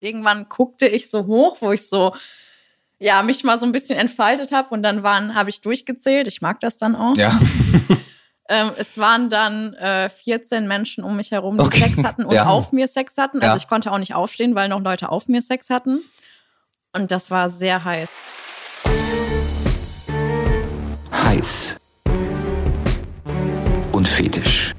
irgendwann guckte ich so hoch, wo ich so ja, mich mal so ein bisschen entfaltet habe und dann waren, habe ich durchgezählt. Ich mag das dann auch. Ja. Ähm, es waren dann äh, 14 Menschen um mich herum, die Okay. Sex hatten und Ja. auf mir Sex hatten. Also Ja. ich konnte auch nicht aufstehen, weil noch Leute auf mir Sex hatten. Und das war sehr heiß. heiß und fetisch.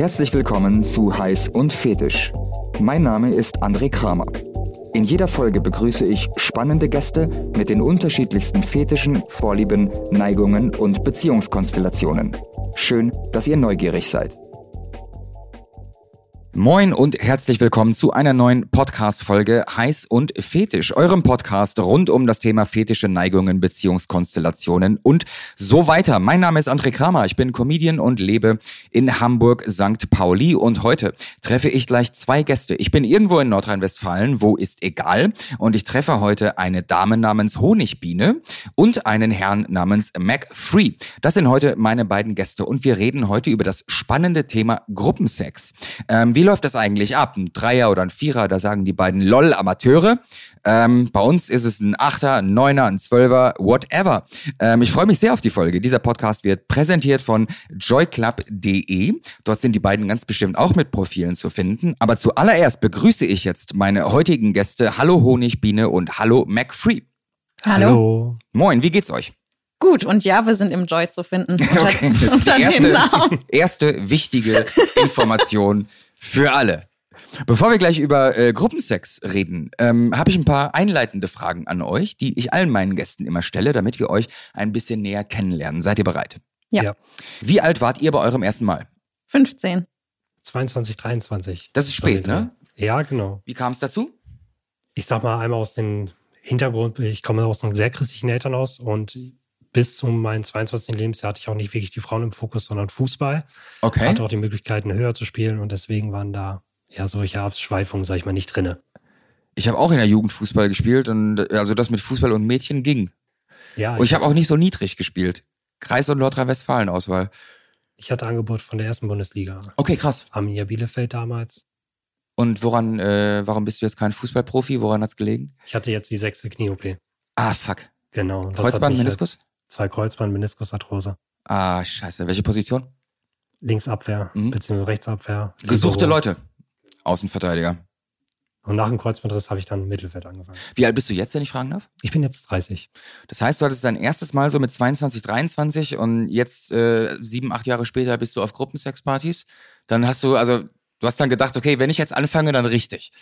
Herzlich willkommen zu Heiß und Fetisch. Mein Name ist André Kramer. In jeder Folge begrüße ich spannende Gäste mit den unterschiedlichsten Fetischen, Vorlieben, Neigungen und Beziehungskonstellationen. Schön, dass ihr neugierig seid. Moin und herzlich willkommen zu einer neuen Podcast-Folge Heiß und Fetisch, eurem Podcast rund um das Thema fetische Neigungen, Beziehungskonstellationen und so weiter. Mein Name ist André Kramer, ich bin Comedian und lebe in Hamburg St. Pauli und heute treffe ich gleich zwei Gäste. Ich bin irgendwo in Nordrhein-Westfalen, wo ist egal und ich treffe heute eine Dame namens Honigbiene und einen Herrn namens Mac Free. Das sind heute meine beiden Gäste und wir reden heute über das spannende Thema Gruppensex. Ähm, wie läuft das eigentlich ab? Ein Dreier oder ein Vierer, da sagen die beiden LOL Amateure. Ähm, bei uns ist es ein Achter, ein Neuner, ein Zwölfer, whatever. Ähm, ich freue mich sehr auf die Folge. Dieser Podcast wird präsentiert von joyclub.de. Dort sind die beiden ganz bestimmt auch mit Profilen zu finden. Aber zuallererst begrüße ich jetzt meine heutigen Gäste. Hallo Honigbiene und hallo McFree. Hallo. Moin, wie geht's euch? Gut, und ja, wir sind im Joy zu finden. Unter, Okay, das ist die erste, erste wichtige Information für alle. Bevor wir gleich über äh, Gruppensex reden, ähm, habe ich ein paar einleitende Fragen an euch, die ich allen meinen Gästen immer stelle, damit wir euch ein bisschen näher kennenlernen. Seid ihr bereit? Ja. Ja. Wie alt wart ihr bei eurem ersten Mal? 15. 22, 23. Das ist spät, ne? Ja, genau. Wie kam es dazu? Ich sag mal einmal aus dem Hintergrund, ich komme aus einem sehr christlichen Elternhaus und bis zu meinem 22. Lebensjahr hatte ich auch nicht wirklich die Frauen im Fokus, sondern Fußball. Okay. Hatte auch die Möglichkeiten, höher zu spielen und deswegen waren da ja solche Abschweifungen, sag ich mal, nicht drinne. Ich habe auch in der Jugend Fußball gespielt und äh, also das mit Fußball und Mädchen ging. Ja, Und ich habe auch nicht so niedrig gespielt. Kreis- und Nordrhein-Westfalen-Auswahl. ich hatte Angebot von der ersten Bundesliga. Okay, krass. Arminia Bielefeld damals. Und woran, äh, warum bist du jetzt kein Fußballprofi? Woran hat's gelegen? Ich hatte jetzt die sechste Knie-OP. Ah, fuck. Genau. Kreuzband, mich halt- Meniskus? Zwei Kreuzband, Meniskusarthrose. Ah, scheiße. Welche Position? Linksabwehr, Mhm. beziehungsweise Rechtsabwehr. Gesuchte Libero. Leute. Außenverteidiger. Und nach dem Kreuzbandriss habe ich dann Mittelfeld angefangen. Wie alt bist du jetzt, wenn ich fragen darf? Ich bin jetzt 30. Das heißt, du hattest dein erstes Mal so mit 22, 23 und jetzt äh, sieben, acht Jahre später bist du auf Gruppensexpartys. Dann hast du, also, du hast dann gedacht, okay, wenn ich jetzt anfange, dann richtig.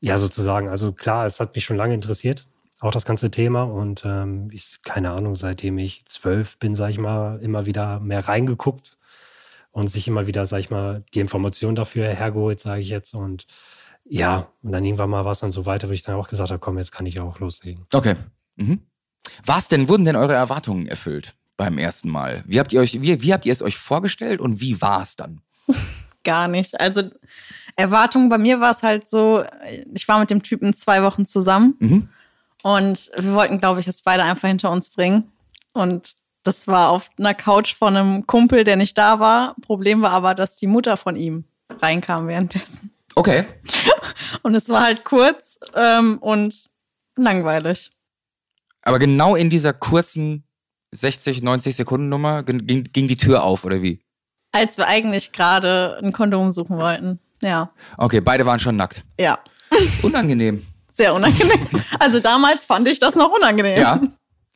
Ja, sozusagen. Also klar, es hat mich schon lange interessiert, auch das ganze Thema. Und ähm, ich, keine Ahnung, seitdem ich zwölf bin, sage ich mal, immer wieder mehr reingeguckt und sich immer wieder, sage ich mal, die Information dafür hergeholt, sage ich jetzt. Und ja, und dann irgendwann mal war es dann so weiter, wo ich dann auch gesagt habe, komm, jetzt kann ich auch loslegen. Okay. Mhm. Was denn, wurden denn eure Erwartungen erfüllt beim ersten Mal? Wie habt ihr euch, wie, wie habt ihr es euch vorgestellt und wie war es dann? Gar nicht. Also Erwartung bei mir war es halt so, ich war mit dem Typen zwei Wochen zusammen Mhm. Und wir wollten, glaube ich, es beide einfach hinter uns bringen. Und das war auf einer Couch von einem Kumpel, der nicht da war. Problem war aber, dass die Mutter von ihm reinkam währenddessen. Okay. Und es war halt kurz ähm, und langweilig. Aber genau in dieser kurzen 60, 90 Sekunden Nummer ging, ging die Tür auf, oder wie? Als wir eigentlich gerade ein Kondom suchen wollten. Ja, Okay, beide waren schon nackt. ja. Unangenehm. Sehr unangenehm. Also damals fand ich das noch unangenehm. Ja.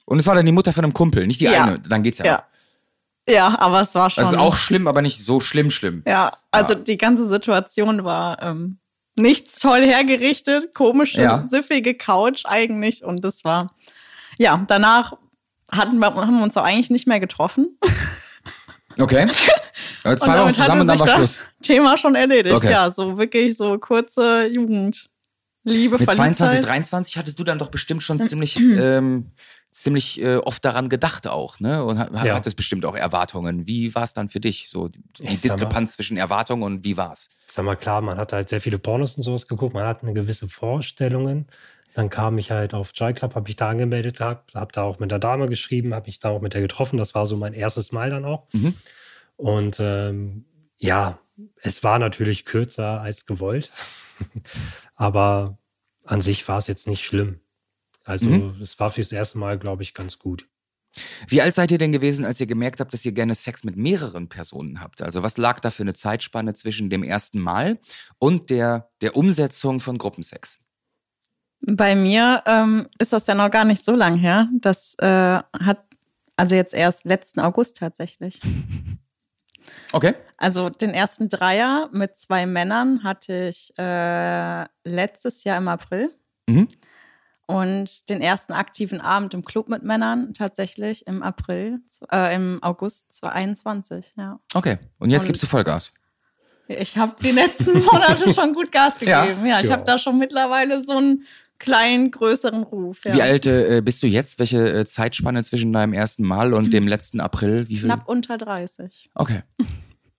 Und es war dann die Mutter von einem Kumpel, nicht die Ja. eine. Dann geht's ja. Ja. Ja, aber es war schon. Das ist auch schlimm, aber nicht so schlimm schlimm. Ja, also Ja. die ganze Situation war ähm, nichts toll hergerichtet, komische, Ja. siffige Couch eigentlich. Und das war, ja, danach hatten wir, haben wir uns auch eigentlich nicht mehr getroffen. Okay. Und zwei Wochen damit zusammen und dann war das Schluss. Thema schon erledigt. Okay. Ja, so wirklich so kurze Jugend. Liebe, Mit 22, Verliebtheit. 23 hattest du dann doch bestimmt schon ziemlich, ähm, ziemlich äh, oft daran gedacht auch, ne? Und hat, Ja. hattest bestimmt auch Erwartungen. Wie war es dann für dich? So die Ich sag mal- Diskrepanz zwischen Erwartungen und wie war's? Ich sag mal, klar, man hat halt sehr viele Pornos und sowas geguckt, man hat eine gewisse Vorstellungen. Dann kam ich halt auf Joy Club, habe mich da angemeldet, habe hab da auch mit der Dame geschrieben, habe mich da auch mit der getroffen. Das war so mein erstes Mal dann auch. Mhm. Und ähm, ja, es war natürlich kürzer als gewollt, aber an sich war es jetzt nicht schlimm. Also Mhm. es war fürs erste Mal, glaube ich, ganz gut. Wie alt seid ihr denn gewesen, als ihr gemerkt habt, dass ihr gerne Sex mit mehreren Personen habt? Also was lag da für eine Zeitspanne zwischen dem ersten Mal und der, der Umsetzung von Gruppensex? Bei mir ähm, ist das ja noch gar nicht so lang her. Das äh, hat also jetzt erst letzten August tatsächlich. Okay. Also den ersten Dreier mit zwei Männern hatte ich äh, letztes Jahr im April. Mhm. Und den ersten aktiven Abend im Club mit Männern tatsächlich im April, äh, im August 2021, ja. Okay. Und jetzt Und- gibst du Vollgas. Ich habe die letzten Monate schon gut Gas Ja. gegeben. Ja, ich Ja. habe da schon mittlerweile so einen kleinen, größeren Ruf. Ja. Wie alt äh, bist du jetzt? Welche äh, Zeitspanne zwischen deinem ersten Mal und dem letzten April? Wie viel? Knapp unter 30. Okay.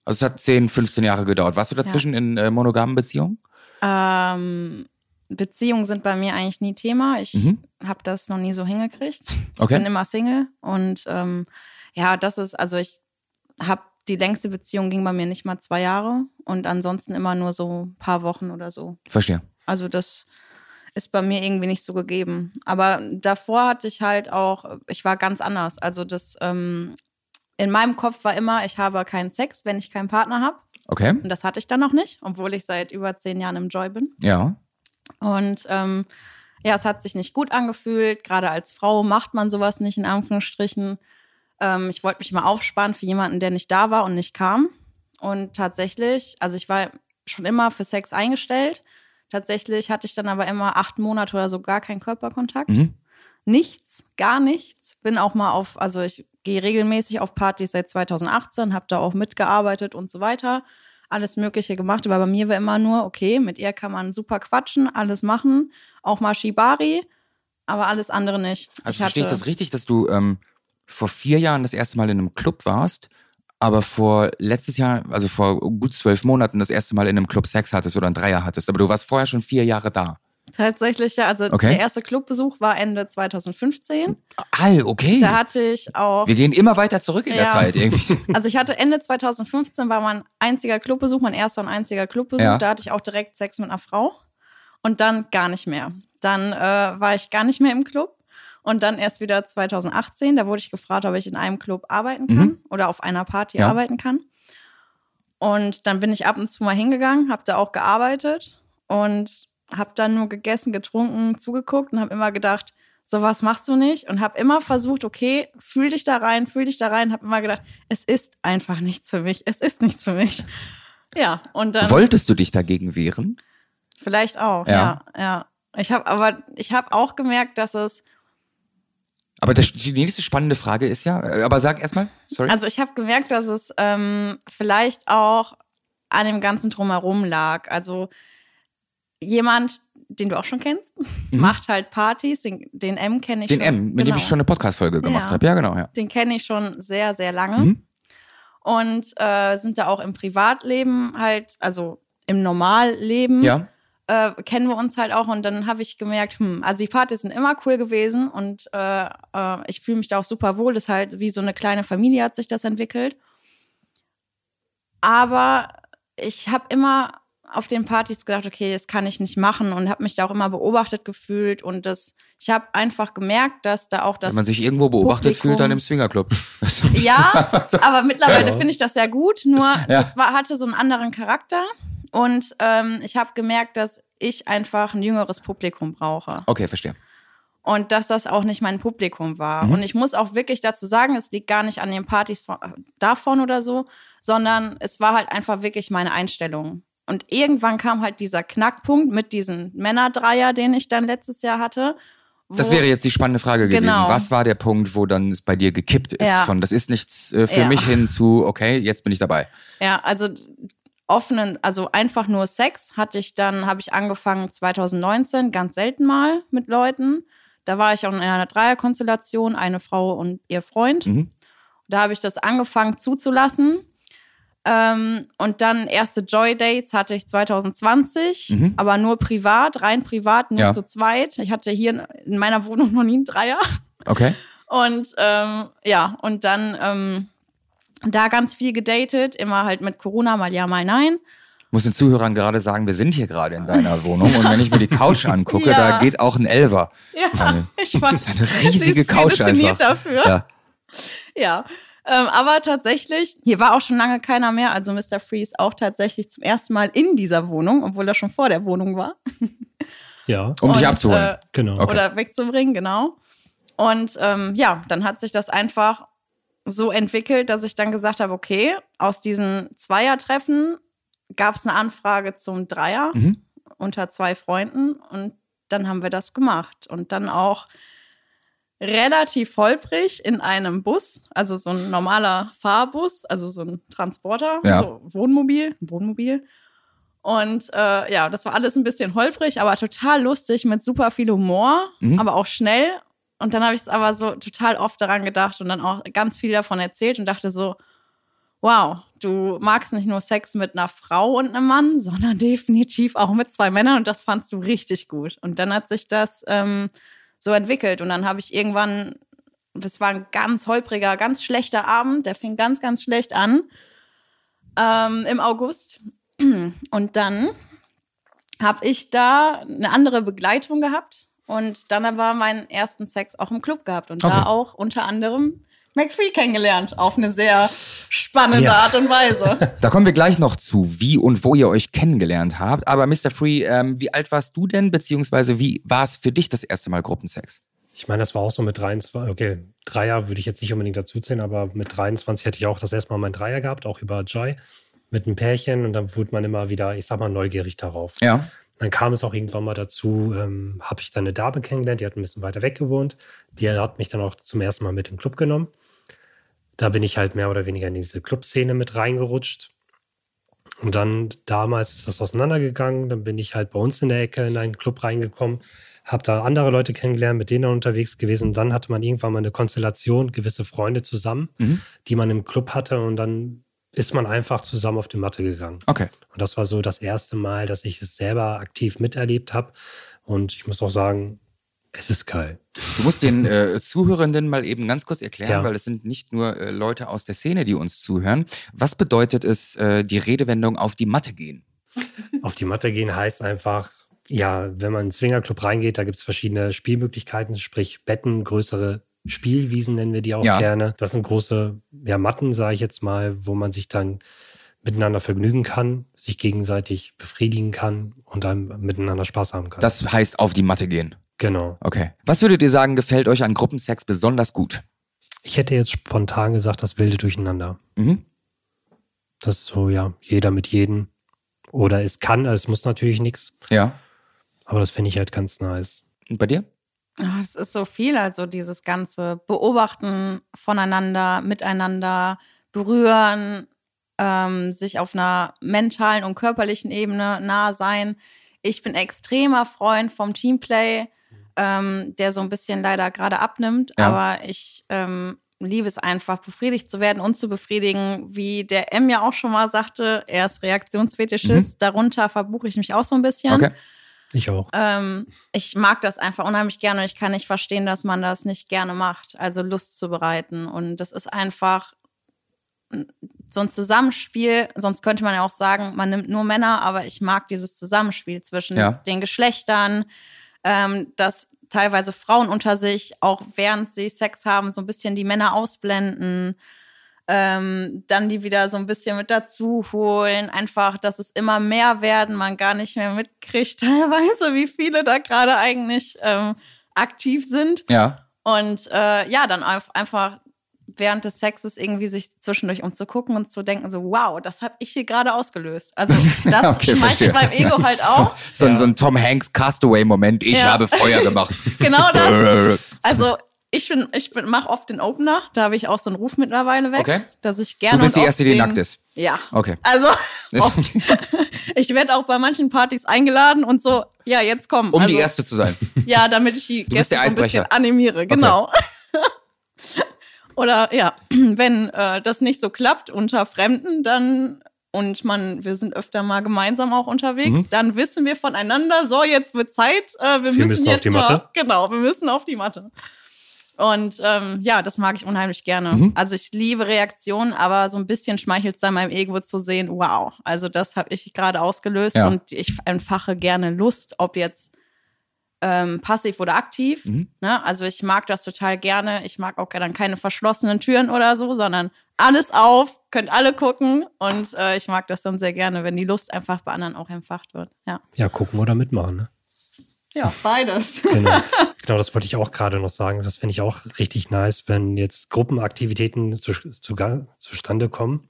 Also es hat 10, 15 Jahre gedauert. Warst du dazwischen in äh, monogamen Beziehungen? Ähm, Beziehungen sind bei mir eigentlich nie Thema. Ich Mhm. habe das noch nie so hingekriegt. Ich Okay. bin immer Single und ähm, ja, das ist, also ich habe die längste Beziehung ging bei mir nicht mal zwei Jahre und ansonsten immer nur so ein paar Wochen oder so. Verstehe. Also das ist bei mir irgendwie nicht so gegeben. Aber davor hatte ich halt auch, ich war ganz anders. Also das ähm, in meinem Kopf war immer, ich habe keinen Sex, wenn ich keinen Partner habe. Okay. Und das hatte ich dann noch nicht, obwohl ich seit über zehn Jahren im Joy bin. Ja. Und ähm, ja, es hat sich nicht gut angefühlt. Gerade als Frau macht man sowas nicht in Anführungsstrichen. Ähm, ich wollte mich mal aufsparen für jemanden, der nicht da war und nicht kam. Und tatsächlich, also ich war schon immer für Sex eingestellt. Tatsächlich hatte ich dann aber immer acht Monate oder so gar keinen Körperkontakt. Mhm. Nichts, gar nichts. Bin auch mal auf, also ich gehe regelmäßig auf Partys seit 2018, habe da auch mitgearbeitet und so weiter. Alles Mögliche gemacht, aber bei mir war immer nur, okay, mit ihr kann man super quatschen, alles machen, auch mal Shibari, aber alles andere nicht. Also Ich verstehe ich das richtig, dass du ähm, vor vier Jahren das erste Mal in einem Club warst, aber vor letztes Jahr, also vor gut zwölf Monaten, das erste Mal in einem Club Sex hattest oder einen Dreier hattest, aber du warst vorher schon vier Jahre da. Tatsächlich, ja, also Okay. der erste Clubbesuch war Ende 2015. All, okay. Da hatte ich auch Wir gehen immer weiter zurück in der Ja. Zeit irgendwie. Also ich hatte Ende 2015 war mein einziger Clubbesuch, mein erster und einziger Clubbesuch. Ja. Da hatte ich auch direkt Sex mit einer Frau und dann gar nicht mehr. Dann äh, war ich gar nicht mehr im Club und dann erst wieder 2018. Da wurde ich gefragt, ob ich in einem Club arbeiten kann oder auf einer Party Mhm. Ja. arbeiten kann. Und dann bin ich ab und zu mal hingegangen, habe da auch gearbeitet und habe dann nur gegessen, getrunken, zugeguckt und habe immer gedacht, sowas machst du nicht und habe immer versucht, okay, fühl dich da rein, fühl dich da rein, habe immer gedacht, es ist einfach nichts für mich, es ist nichts für mich. Ja, und dann Wolltest du dich dagegen wehren? vielleicht auch, Ja. ja, ja. Ich habe aber ich habe auch gemerkt, dass es Aber das, die nächste spannende Frage ist ja, äh, aber sag erstmal, sorry. Also ich habe gemerkt, dass es ähm, vielleicht auch an dem ganzen drumherum lag. Also jemand, den du auch schon kennst, macht halt Partys. Den, den M kenne ich Mhm. den schon. M, mit dem genau. ich schon eine Podcast-Folge gemacht Ja. habe. Ja, genau, ja. Den kenne ich schon sehr, sehr lange. Mhm. Und äh, sind da auch im Privatleben halt, also im Normalleben, Ja. Äh, kennen wir uns halt auch. Und dann habe ich gemerkt, hm, also die Partys sind immer cool gewesen und äh, äh, ich fühle mich da auch super wohl. Das ist halt wie so eine kleine Familie hat sich das entwickelt. Aber ich habe immer auf den Partys gedacht, okay, das kann ich nicht machen und habe mich da auch immer beobachtet gefühlt und das, ich habe einfach gemerkt, dass da auch das Wenn man sich irgendwo beobachtet Publikum- fühlt, dann im Swingerclub. ja, aber mittlerweile finde ich das ja gut. Nur Ja. das war, hatte so einen anderen Charakter. Und ähm, ich habe gemerkt, dass ich einfach ein jüngeres Publikum brauche. Okay, verstehe. Und dass das auch nicht mein Publikum war. Mhm. Und ich muss auch wirklich dazu sagen, es liegt gar nicht an den Partys von, davon oder so, sondern es war halt einfach wirklich meine Einstellung. Und irgendwann kam halt dieser Knackpunkt mit diesem Männerdreier, den ich dann letztes Jahr hatte. Das wäre jetzt die spannende Frage gewesen. Genau. Was war der Punkt, wo dann es bei dir gekippt ist? Ja. Von das ist nichts äh, für Ja. mich hin zu, okay, jetzt bin ich dabei. Ja, also offenen, also einfach nur Sex hatte ich dann, habe ich angefangen 2019, ganz selten mal mit Leuten. Da war ich auch in einer Dreierkonstellation, eine Frau und ihr Freund. Mhm. Da habe ich das angefangen zuzulassen. Ähm, und dann erste Joy-Dates hatte ich 2020, Mhm. aber nur privat, rein privat, nur Ja. zu zweit. Ich hatte hier in meiner Wohnung noch nie einen Dreier. Okay. Und ähm, ja, und dann ähm, da ganz viel gedatet, immer halt mit Corona, mal ja, mal nein. Ich muss den Zuhörern gerade sagen, wir sind hier gerade in deiner Wohnung und wenn ich mir die Couch angucke, Ja. da geht auch ein Elver. Ja, Eine- ich weiß. Eine riesige Sie ist Couch einfach. dafür. Ja. Ja. Ähm, aber tatsächlich, hier war auch schon lange keiner mehr. Also Mr. Freeze auch tatsächlich zum ersten Mal in dieser Wohnung, obwohl er schon vor der Wohnung war. Ja, Um dich Und, abzuholen. äh, genau. Okay. Oder wegzubringen, genau. Und ähm, ja, dann hat sich das einfach so entwickelt, dass ich dann gesagt habe, okay, aus diesen Zweiertreffen gab es eine Anfrage zum Dreier Mhm. unter zwei Freunden und dann haben wir das gemacht. Und dann auch relativ holprig in einem Bus, also so ein normaler Fahrbus, also so ein Transporter, Ja. so Wohnmobil, Wohnmobil. Und äh, ja, das war alles ein bisschen holprig, aber total lustig mit super viel Humor, Mhm. aber auch schnell. Und dann habe ich es aber so total oft daran gedacht und dann auch ganz viel davon erzählt und dachte so, wow, du magst nicht nur Sex mit einer Frau und einem Mann, sondern definitiv auch mit zwei Männern und das fandst du richtig gut. Und dann hat sich das ähm, so entwickelt und dann habe ich irgendwann, das war ein ganz holpriger, ganz schlechter Abend, der fing ganz, ganz schlecht an ähm, im August. Und dann habe ich da eine andere Begleitung gehabt und dann aber meinen ersten Sex auch im Club gehabt und Okay. da auch unter anderem McFree kennengelernt auf eine sehr spannende Ja. Art und Weise. Da kommen wir gleich noch zu, wie und wo ihr euch kennengelernt habt. Aber Mr. Free, ähm, wie alt warst du denn, beziehungsweise wie war es für dich das erste Mal Gruppensex? Ich meine, das war auch so mit 23, okay, Dreier würde ich jetzt nicht unbedingt dazu zählen, aber mit 23 hätte ich auch das erste Mal mein Dreier gehabt, auch über Joy, mit einem Pärchen und dann wurde man immer wieder, ich sag mal, neugierig darauf. Ja. Dann kam es auch irgendwann mal dazu, ähm, habe ich dann eine Dame kennengelernt, die hat ein bisschen weiter weg gewohnt. Die hat mich dann auch zum ersten Mal mit im Club genommen. Da bin ich halt mehr oder weniger in diese Clubszene mit reingerutscht. Und dann damals ist das auseinandergegangen. Dann bin ich halt bei uns in der Ecke in einen Club reingekommen, habe da andere Leute kennengelernt, mit denen dann unterwegs gewesen. Und dann hatte man irgendwann mal eine Konstellation, gewisse Freunde zusammen, Mhm. die man im Club hatte. Und dann ist man einfach zusammen auf die Matte gegangen. Okay. Und das war so das erste Mal, dass ich es selber aktiv miterlebt habe. Und ich muss auch sagen, es ist geil. Du musst den äh, Zuhörenden mal eben ganz kurz erklären, Ja. weil es sind nicht nur äh, Leute aus der Szene, die uns zuhören. Was bedeutet es, äh, die Redewendung auf die Matte gehen? Auf die Matte gehen heißt einfach, ja, wenn man in den Swingerclub reingeht, da gibt es verschiedene Spielmöglichkeiten, sprich Betten, größere Spielwiesen nennen wir die auch Ja. gerne. Das sind große ja, Matten, sage ich jetzt mal, wo man sich dann miteinander vergnügen kann, sich gegenseitig befriedigen kann und dann miteinander Spaß haben kann. Das heißt auf die Matte gehen. genau. Okay. Was würdet ihr sagen, gefällt euch an Gruppensex besonders gut? Ich hätte jetzt spontan gesagt, das wilde Durcheinander. Mhm. Das ist so, ja, jeder mit jedem. Oder es kann, also es muss natürlich nichts, Ja. aber das finde ich halt ganz nice. Und bei dir? Ah, Es ist so viel, also dieses ganze Beobachten voneinander, miteinander, berühren, ähm, sich auf einer mentalen und körperlichen Ebene nahe sein. Ich bin extremer Freund vom Teamplay, ähm, der so ein bisschen leider gerade abnimmt, Ja. aber ich ähm, liebe es einfach, befriedigt zu werden und zu befriedigen, wie der M ja auch schon mal sagte, er ist Reaktionsfetischist, darunter verbuche ich mich auch so ein bisschen. Okay. Ich auch. Ähm, ich mag das einfach unheimlich gerne und ich kann nicht verstehen, dass man das nicht gerne macht, also Lust zu bereiten. Und das ist einfach so ein Zusammenspiel, sonst könnte man ja auch sagen, man nimmt nur Männer, aber ich mag dieses Zusammenspiel zwischen Ja. den Geschlechtern, ähm, dass teilweise Frauen unter sich, auch während sie Sex haben, so ein bisschen die Männer ausblenden, ähm, dann die wieder so ein bisschen mit dazu holen. Einfach, dass es immer mehr werden, man gar nicht mehr mitkriegt, teilweise, wie viele da gerade eigentlich ähm, aktiv sind. Ja. Und äh, ja, dann auf- einfach während des Sexes irgendwie sich zwischendurch umzugucken und zu denken, so, wow, das habe ich hier gerade ausgelöst. Also das Okay, schmeichelt beim Ego halt auch. So, ein Ja. so ein Tom Hanks Castaway-Moment. Ich Ja. habe Feuer gemacht. Genau das. Also ich bin, ich bin, mache oft den Opener. Da habe ich auch so einen Ruf mittlerweile weg, Okay. dass ich gerne Du bist die Erste, die nackt ist. Ja. Okay. Also, ich werde auch bei manchen Partys eingeladen und so, ja, jetzt komm. Um also, die Erste zu sein. Ja, damit ich die Du Gäste so ein bisschen Eisbrecher. animiere, genau. Oder ja, wenn äh, das nicht so klappt unter Fremden, dann und man, wir sind öfter mal gemeinsam auch unterwegs, Mhm. dann wissen wir voneinander, so jetzt wird Zeit, äh, wir, Wir müssen, müssen auf jetzt die mal- Matte. Genau, wir müssen auf die Matte. Und ähm, ja, das mag ich unheimlich gerne. Mhm. Also ich liebe Reaktionen, aber so ein bisschen schmeichelt es dann meinem Ego zu sehen, wow, also das habe ich gerade ausgelöst Ja. und ich entfache gerne Lust, ob jetzt ähm, passiv oder aktiv. Mhm. Ne? Also ich mag das total gerne. Ich mag auch dann keine verschlossenen Türen oder so, sondern alles auf, könnt alle gucken und äh, ich mag das dann sehr gerne, wenn die Lust einfach bei anderen auch entfacht wird. Ja, Ja, gucken oder mitmachen. Ne? Ja beides. Genau. genau, das wollte ich auch gerade noch sagen. Das finde ich auch richtig nice, wenn jetzt Gruppenaktivitäten zu, zu, zustande kommen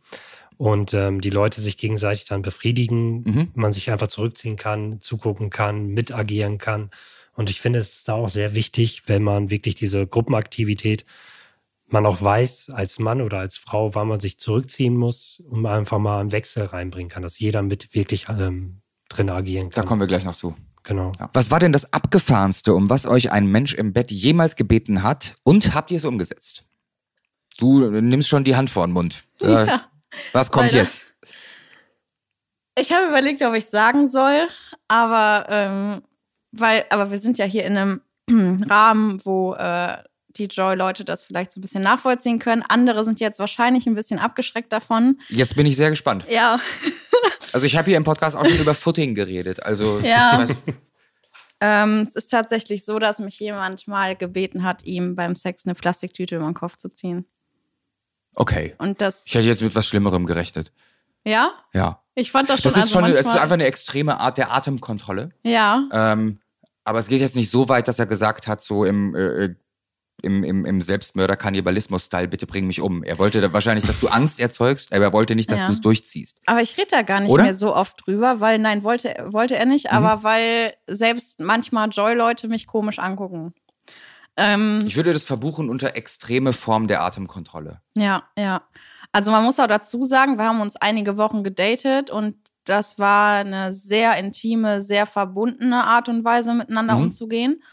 und ähm, die Leute sich gegenseitig dann befriedigen, Mhm. man sich einfach zurückziehen kann, zugucken kann, mitagieren kann. Und ich finde es ist da auch sehr wichtig, wenn man wirklich diese Gruppenaktivität, man auch weiß als Mann oder als Frau, wann man sich zurückziehen muss und einfach mal einen Wechsel reinbringen kann, dass jeder mit wirklich ähm, drin agieren Da kann. kommen wir gleich noch zu. Genau. Was war denn das Abgefahrenste, um was euch ein Mensch im Bett jemals gebeten hat und habt ihr es umgesetzt? Du nimmst schon die Hand vor den Mund. Äh, Ja. Was kommt Leider. jetzt? Ich habe überlegt, ob ich sagen soll, aber ähm, weil, aber wir sind ja hier in einem Rahmen, wo äh, die Joy-Leute das vielleicht so ein bisschen nachvollziehen können. Andere sind jetzt wahrscheinlich ein bisschen abgeschreckt davon. Jetzt bin ich sehr gespannt. Ja, Also ich habe hier im Podcast auch schon über Footing geredet. Also Ja. ähm, es ist tatsächlich so, dass mich jemand mal gebeten hat, ihm beim Sex eine Plastiktüte über den Kopf zu ziehen. okay. Und das, Ich hätte jetzt mit was Schlimmerem gerechnet. ja, Ja. ich fand das schon Das ist also schon, eine, es ist manchmal- einfach eine extreme Art der Atemkontrolle. ja, Ähm, aber es geht jetzt nicht so weit, dass er gesagt hat, so im, äh, im, im, im Selbstmörder-Kannibalismus-Style, bitte bring mich um. Er wollte da wahrscheinlich, dass du Angst erzeugst, aber er wollte nicht, dass Ja. du es durchziehst. Aber ich rede da gar nicht Oder? mehr so oft drüber, weil nein, wollte, wollte er nicht, Mhm. aber weil selbst manchmal Joy-Leute mich komisch angucken. Ähm, Ich würde das verbuchen unter extreme Form der Atemkontrolle. ja, ja. Also man muss auch dazu sagen, wir haben uns einige Wochen gedatet und das war eine sehr intime, sehr verbundene Art und Weise, miteinander Mhm. umzugehen.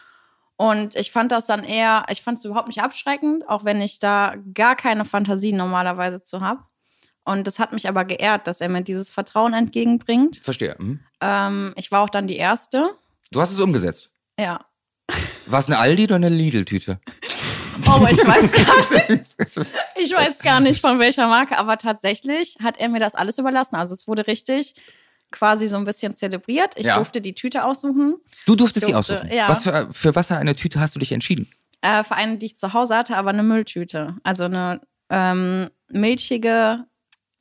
Und ich fand das dann eher, ich fand es überhaupt nicht abschreckend, auch wenn ich da gar keine Fantasie normalerweise zu habe. Und das hat mich aber geehrt, dass er mir dieses Vertrauen entgegenbringt. Verstehe. Mhm. Ähm, ich war auch dann die Erste. Du hast es umgesetzt. Ja. War es eine Aldi oder eine Lidl-Tüte? Oh, ich weiß gar nicht. Ich weiß gar nicht von welcher Marke, aber tatsächlich hat er mir das alles überlassen. Also es wurde richtig quasi so ein bisschen zelebriert. Ich Ja. durfte die Tüte aussuchen. Du durftest sie Durfte, aussuchen. ja. Was für, für was für eine Tüte hast du dich entschieden? Äh, für eine, die ich zu Hause hatte, aber eine Mülltüte. Also eine ähm, milchige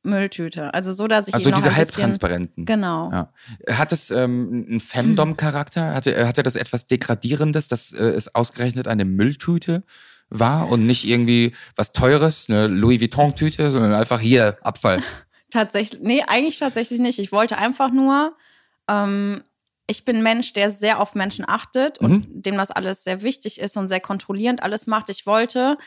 Mülltüte. Also so, dass ich Also noch diese halbtransparenten. Genau. Ja. Hat es ähm, einen Femdom-Charakter? Hatte, hatte das etwas Degradierendes, dass äh, es ausgerechnet eine Mülltüte war und nicht irgendwie was Teures, eine Louis Vuitton-Tüte, sondern einfach hier Abfall? Tatsächlich, nee, eigentlich tatsächlich nicht. Ich wollte einfach nur, ähm, ich bin ein Mensch, der sehr auf Menschen achtet und dem das alles sehr wichtig ist und sehr kontrollierend alles macht. Ich wollte,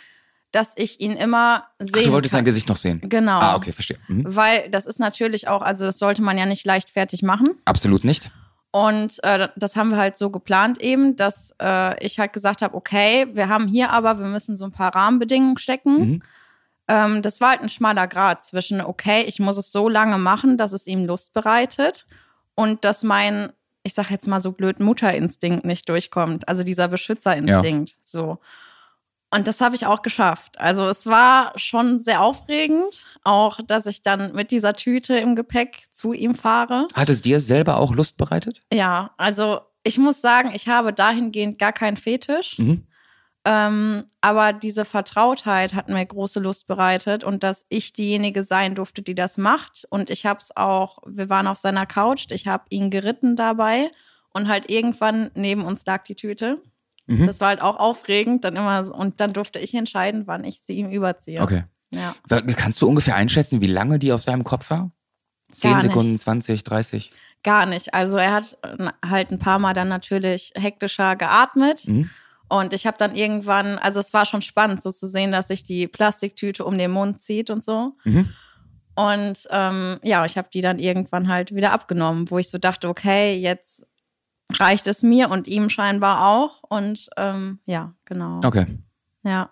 dass ich ihn immer sehen Ach, du wolltest kann. sein Gesicht noch sehen? Genau. Ah, okay, verstehe. Mhm. Weil das ist natürlich auch, also das sollte man ja nicht leichtfertig machen. Absolut nicht. Und äh, das haben wir halt so geplant eben, dass äh, ich halt gesagt habe, okay, wir haben hier aber, wir müssen so ein paar Rahmenbedingungen stecken. Mhm. Ähm, das war halt ein schmaler Grad zwischen, okay, ich muss es so lange machen, dass es ihm Lust bereitet und dass mein, ich sag jetzt mal so blöd, Mutterinstinkt nicht durchkommt. Also dieser Beschützerinstinkt. So. Und das habe ich auch geschafft. Also es war schon sehr aufregend, auch dass ich dann mit dieser Tüte im Gepäck zu ihm fahre. Hat es dir selber auch Lust bereitet? Ja, also ich muss sagen, ich habe dahingehend gar keinen Fetisch. Mhm. Ähm, aber diese Vertrautheit hat mir große Lust bereitet und dass ich diejenige sein durfte, die das macht. Und ich habe es auch, wir waren auf seiner Couch, ich habe ihn geritten dabei und halt irgendwann neben uns lag die Tüte. Mhm. Das war halt auch aufregend, dann immer so, und dann durfte ich entscheiden, wann ich sie ihm überziehe. Okay. Ja. Kannst du ungefähr einschätzen, wie lange die auf seinem Kopf war? Zehn. Sekunden, 20, 30? Gar nicht. Also er hat äh, halt ein paar Mal dann natürlich hektischer geatmet. Mhm. Und ich habe dann irgendwann, also es war schon spannend, so zu sehen, dass sich die Plastiktüte um den Mund zieht und so. Mhm. Und ähm, ja, ich habe die dann irgendwann halt wieder abgenommen, wo ich so dachte, okay, jetzt reicht es mir und ihm scheinbar auch. Und ähm, ja, genau. Okay. Ja,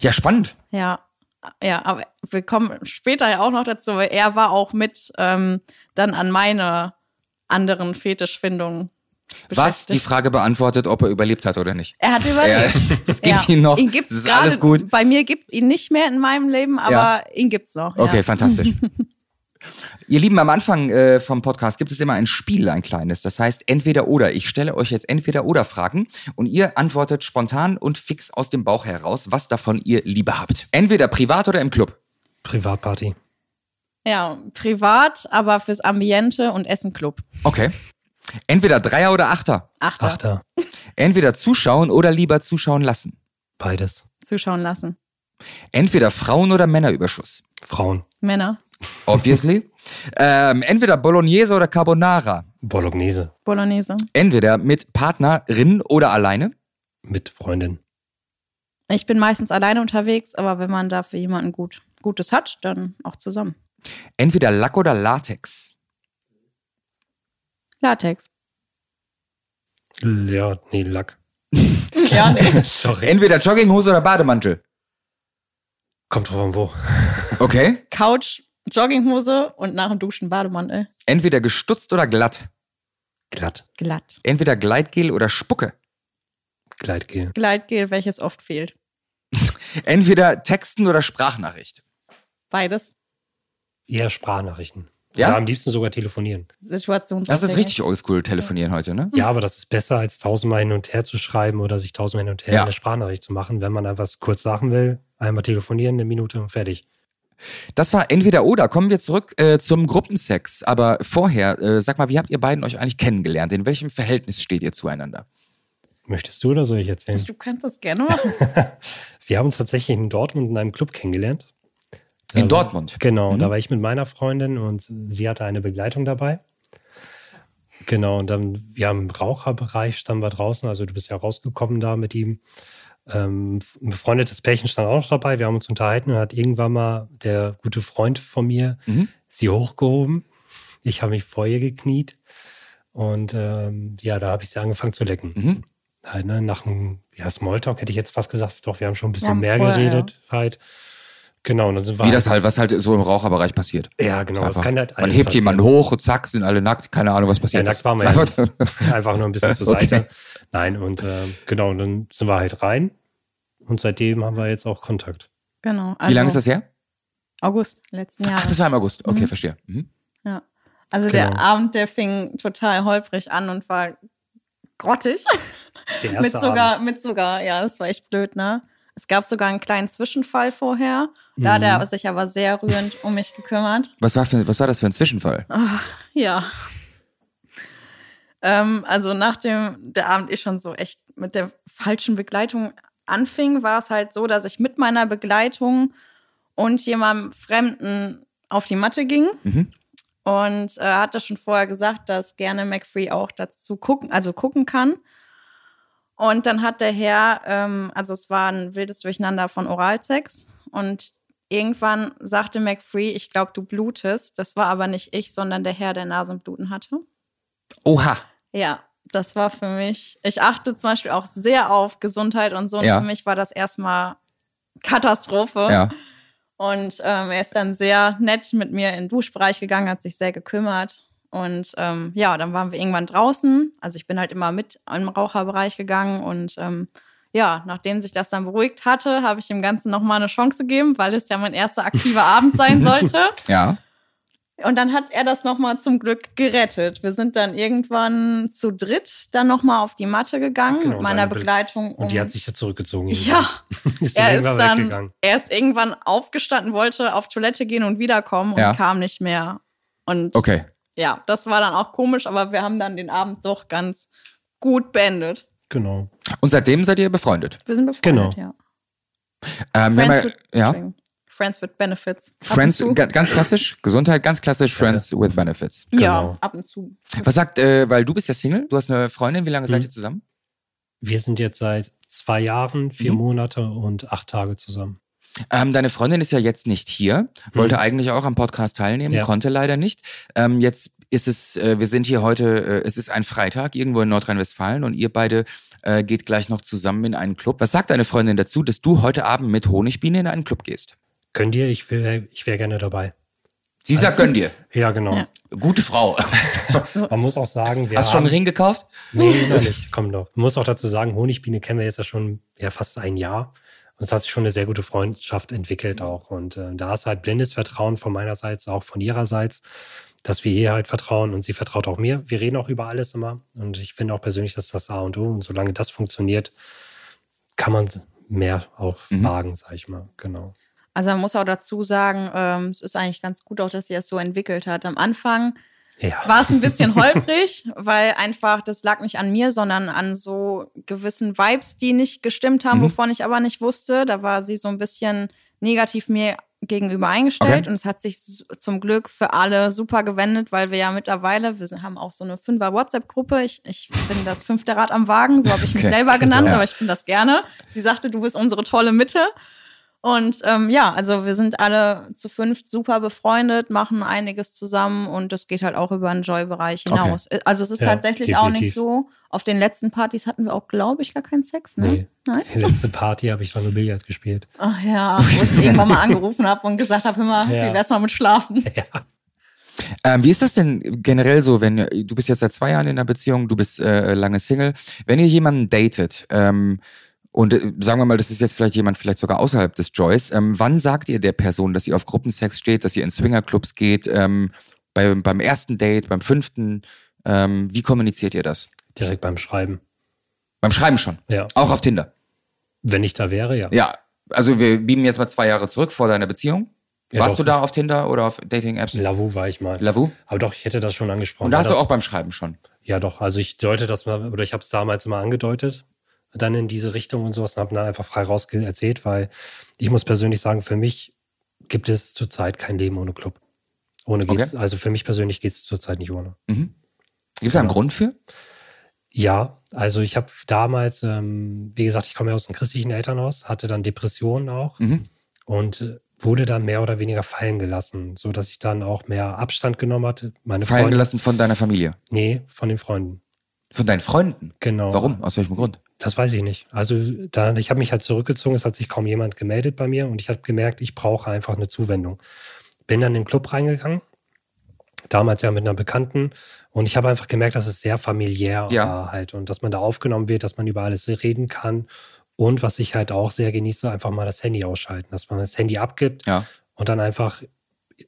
Ja, spannend. ja, ja, aber wir kommen später ja auch noch dazu, weil er war auch mit ähm, dann an meine anderen Fetischfindungen. Was die beschäftigt. Frage beantwortet, ob er überlebt hat oder nicht. Er hat überlebt. es gibt Ja. ihn noch. Ihn gibt's das ist alles gut. Bei mir gibt's ihn nicht mehr in meinem Leben, aber Ja. ihn gibt's noch. Okay, ja. fantastisch. Ihr Lieben, am Anfang äh, vom Podcast gibt es immer ein Spiel, ein kleines. Das heißt entweder oder. Ich stelle euch jetzt entweder oder Fragen und ihr antwortet spontan und fix aus dem Bauch heraus, was davon ihr lieber habt. Entweder privat oder im Club. Privatparty. Ja, privat, aber fürs Ambiente und Essen Club. Okay. Entweder Dreier oder Achter. Achter. Achter. Entweder zuschauen oder lieber zuschauen lassen. Beides. Zuschauen lassen. Entweder Frauen- oder Männerüberschuss. Frauen. Männer. Obviously. ähm, entweder Bolognese oder Carbonara. Bolognese. Bolognese. Entweder mit Partnerin oder alleine. Mit Freundin. Ich bin meistens alleine unterwegs, aber wenn man dafür jemanden gut, Gutes hat, dann auch zusammen. Entweder Lack oder Latex. Latex. Ja, nee, Lack. Ja, nee. Sorry. Entweder Jogginghose oder Bademantel. Kommt drauf an wo. Okay. Couch, Jogginghose und nach dem Duschen Bademantel. Entweder gestutzt oder glatt. Glatt. Glatt. Entweder Gleitgel oder Spucke. Gleitgel. Gleitgel, welches oft fehlt. Entweder Texten oder Sprachnachricht. Beides. Eher Sprachnachrichten. Ja? Oder am liebsten sogar telefonieren. Situationsabhängig. Das ist richtig oldschool telefonieren heute, ne? Ja, aber das ist besser, als tausendmal hin und her zu schreiben oder sich tausendmal hin und her Ja. eine Sprachnachricht zu machen. Wenn man einfach kurz sagen will, einmal telefonieren, eine Minute und fertig. Das war entweder oder. Kommen wir zurück äh, zum Gruppensex. Aber vorher, äh, sag mal, wie habt ihr beiden euch eigentlich kennengelernt? In welchem Verhältnis steht ihr zueinander? Möchtest du oder soll ich erzählen? Du kannst das gerne machen. Wir haben uns tatsächlich in Dortmund in einem Club kennengelernt. In Da war- Dortmund. Genau, Mhm. da war ich mit meiner Freundin und sie hatte eine Begleitung dabei. Genau, und dann, wir haben im Raucherbereich, standen wir draußen, also du bist ja rausgekommen da mit ihm. Ähm, ein befreundetes Pärchen stand auch noch dabei, wir haben uns unterhalten und hat irgendwann mal der gute Freund von mir Mhm. sie hochgehoben. Ich habe mich vor ihr gekniet und ähm, ja, da habe ich sie angefangen zu lecken. Mhm. Halt, ne, nach einem ja, Smalltalk hätte ich jetzt fast gesagt, doch, wir haben schon ein bisschen mehr vorher, geredet. Halt. Genau, und dann sind wir Wie das halt, was halt so im Raucherbereich passiert. ja, genau. Das kann halt Man hebt passieren. jemanden hoch und zack, sind alle nackt. Keine Ahnung, was Ja, passiert. nackt ist. waren wir ja Einfach- nicht. Einfach nur ein bisschen zur Okay. Seite. Nein, und ähm, genau, und dann sind wir halt rein. Und seitdem haben wir jetzt auch Kontakt. Genau. Wie lange ist das her? August letzten Ach, Jahres. das war im August. Okay, Mhm. verstehe. Mhm. Ja. Also der Genau. Abend, der fing total holprig an und war grottig. Der mit sogar, Abend. mit sogar, ja, das war echt blöd, ne? Es gab sogar einen kleinen Zwischenfall vorher. Da hat Mhm. er sich aber sehr rührend um mich gekümmert. Was, war für, was war das für ein Zwischenfall? Ja. Ähm, also nachdem der Abend eh schon so echt mit der falschen Begleitung anfing, war es halt so, dass ich mit meiner Begleitung und jemandem Fremden auf die Matte ging. Mhm. Und äh, hatte schon vorher gesagt, dass gerne McFree auch dazu gucken, also gucken kann. Und dann hat der Herr, ähm, also es war ein wildes Durcheinander von Oralsex. Und irgendwann sagte McFree, ich glaube, du blutest. Das war aber nicht ich, sondern der Herr, der Nasenbluten hatte. Oha. Ja, das war für mich, ich achte zum Beispiel auch sehr auf Gesundheit und so. Und Ja. für mich war das erstmal Katastrophe. Ja. Und ähm, er ist dann sehr nett mit mir in den Duschbereich gegangen, hat sich sehr gekümmert. Und ähm, ja, dann waren wir irgendwann draußen. Also ich bin halt immer mit im Raucherbereich gegangen. Und ähm, ja, nachdem sich das dann beruhigt hatte, habe ich dem Ganzen nochmal eine Chance gegeben, weil es ja mein erster aktiver Abend sein sollte. Ja. Und dann hat er das nochmal zum Glück gerettet. Wir sind dann irgendwann zu dritt dann nochmal auf die Matte gegangen Genau, mit meiner Begleitung. Und die um- hat sich ja zurückgezogen. ja, ist er ist dann, er ist irgendwann aufgestanden, wollte auf Toilette gehen und wiederkommen und Ja. kam nicht mehr. Und Okay. Ja, das war dann auch komisch, aber wir haben dann den Abend doch ganz gut beendet. Genau. Und seitdem seid ihr befreundet. Wir sind befreundet, Genau. ja. Ähm, Friends, with, ja. Entschuldigung. Friends with Benefits. Friends, ganz klassisch, Gesundheit, ganz klassisch, Friends with Benefits. Ja, Genau. ab und zu. Was sagt, äh, weil du bist ja Single, du hast eine Freundin, wie lange seid Mhm. ihr zusammen? Wir sind jetzt seit zwei Jahren, vier Mhm. Monate und acht Tage zusammen. Ähm, deine Freundin ist ja jetzt nicht hier, wollte Mhm. eigentlich auch am Podcast teilnehmen, Ja. konnte leider nicht. Ähm, jetzt ist es, äh, wir sind hier heute, äh, es ist ein Freitag irgendwo in Nordrhein-Westfalen und ihr beide äh, geht gleich noch zusammen in einen Club. Was sagt deine Freundin dazu, dass du heute Abend mit Honigbiene in einen Club gehst? Könnt ihr? Ich wäre ich wär gerne dabei. Sie sagt, gönn dir. Ja, genau. Ja. Gute Frau. Man muss auch sagen, wir Hast du schon einen Ring gekauft? Nee, noch nicht. Komm doch. Man muss auch dazu sagen, Honigbiene kennen wir jetzt ja schon ja, fast ein Jahr. Und es hat sich schon eine sehr gute Freundschaft entwickelt auch. Und äh, da ist halt blindes Vertrauen von meinerseits, auch von ihrerseits, dass wir ihr halt vertrauen und sie vertraut auch mir. Wir reden auch über alles immer. Und ich finde auch persönlich, dass das A und O. Und solange das funktioniert, kann man mehr auch Mhm. wagen, sag ich mal. Genau. Also man muss auch dazu sagen, ähm, es ist eigentlich ganz gut auch, dass sie das so entwickelt hat. Am Anfang Ja. war es ein bisschen holprig, weil einfach das lag nicht an mir, sondern an so gewissen Vibes, die nicht gestimmt haben, Mhm. wovon ich aber nicht wusste. Da war sie so ein bisschen negativ mir gegenüber eingestellt Okay. und es hat sich zum Glück für alle super gewendet, weil wir ja mittlerweile, wir haben auch so eine Fünfer WhatsApp-Gruppe. Ich, ich bin das fünfte Rad am Wagen, so habe ich mich Okay. selber genannt, Ja. aber ich bin das gerne. Sie sagte, du bist unsere tolle Mitte. Und ähm, ja, also wir sind alle zu fünft super befreundet, machen einiges zusammen und das geht halt auch über den Joy-Bereich hinaus. Also es ist Ja, tatsächlich auch nicht definitiv. so. Auf den letzten Partys hatten wir auch, glaube ich, gar keinen Sex, ne? Nee. Nein? Die letzte Party habe ich doch nur Billard gespielt. Ach ja, wo ich irgendwann mal angerufen habe und gesagt habe, hör mal, Ja. wie wär's mal mit Schlafen? Ja. Ähm, wie ist das denn generell so, wenn du bist jetzt seit zwei Jahren in einer Beziehung, du bist äh, lange Single, wenn ihr jemanden datet ähm, und äh, sagen wir mal, das ist jetzt vielleicht jemand vielleicht sogar außerhalb des Joys, ähm, wann sagt ihr der Person, dass ihr auf Gruppensex steht, dass ihr in Swingerclubs geht, ähm, bei, beim ersten Date, beim fünften, ähm, wie kommuniziert ihr das? Direkt beim Schreiben. Beim Schreiben schon, Ja. auch auf Tinder. Wenn ich da wäre, ja. Ja, also wir beamen jetzt mal zwei Jahre zurück vor deiner Beziehung. Ja, Warst doch. du da auf Tinder oder auf Dating-Apps? Lavu war ich mal. Lavu? Aber doch, ich hätte das schon angesprochen. Und da hast du auch beim Schreiben schon. Ja, doch. Also ich deute das mal, oder ich habe es damals immer angedeutet, dann in diese Richtung und sowas und habe dann einfach frei raus erzählt, weil ich muss persönlich sagen, für mich gibt es zurzeit kein Leben ohne Club. Ohne geht's, also für mich persönlich geht es zurzeit nicht ohne. Mhm. Gibt es da einen Genau. Grund für? Ja, also ich habe damals, ähm, wie gesagt, ich komme ja aus einem christlichen Elternhaus, hatte dann Depressionen auch Mhm. und wurde dann mehr oder weniger fallen gelassen, so dass ich dann auch mehr Abstand genommen hatte. Meine Fallen Freunde, gelassen von deiner Familie. Nee, von den Freunden. Von deinen Freunden? Genau. Warum? Aus welchem Grund? Das weiß ich nicht. Also da, ich habe mich halt zurückgezogen, es hat sich kaum jemand gemeldet bei mir und ich habe gemerkt, ich brauche einfach eine Zuwendung. Bin dann in den Club reingegangen, damals ja mit einer Bekannten und ich habe einfach gemerkt, dass es sehr familiär Ja. war halt und dass man da aufgenommen wird, dass man über alles reden kann und was ich halt auch sehr genieße, einfach mal das Handy ausschalten, dass man das Handy abgibt Ja. und dann einfach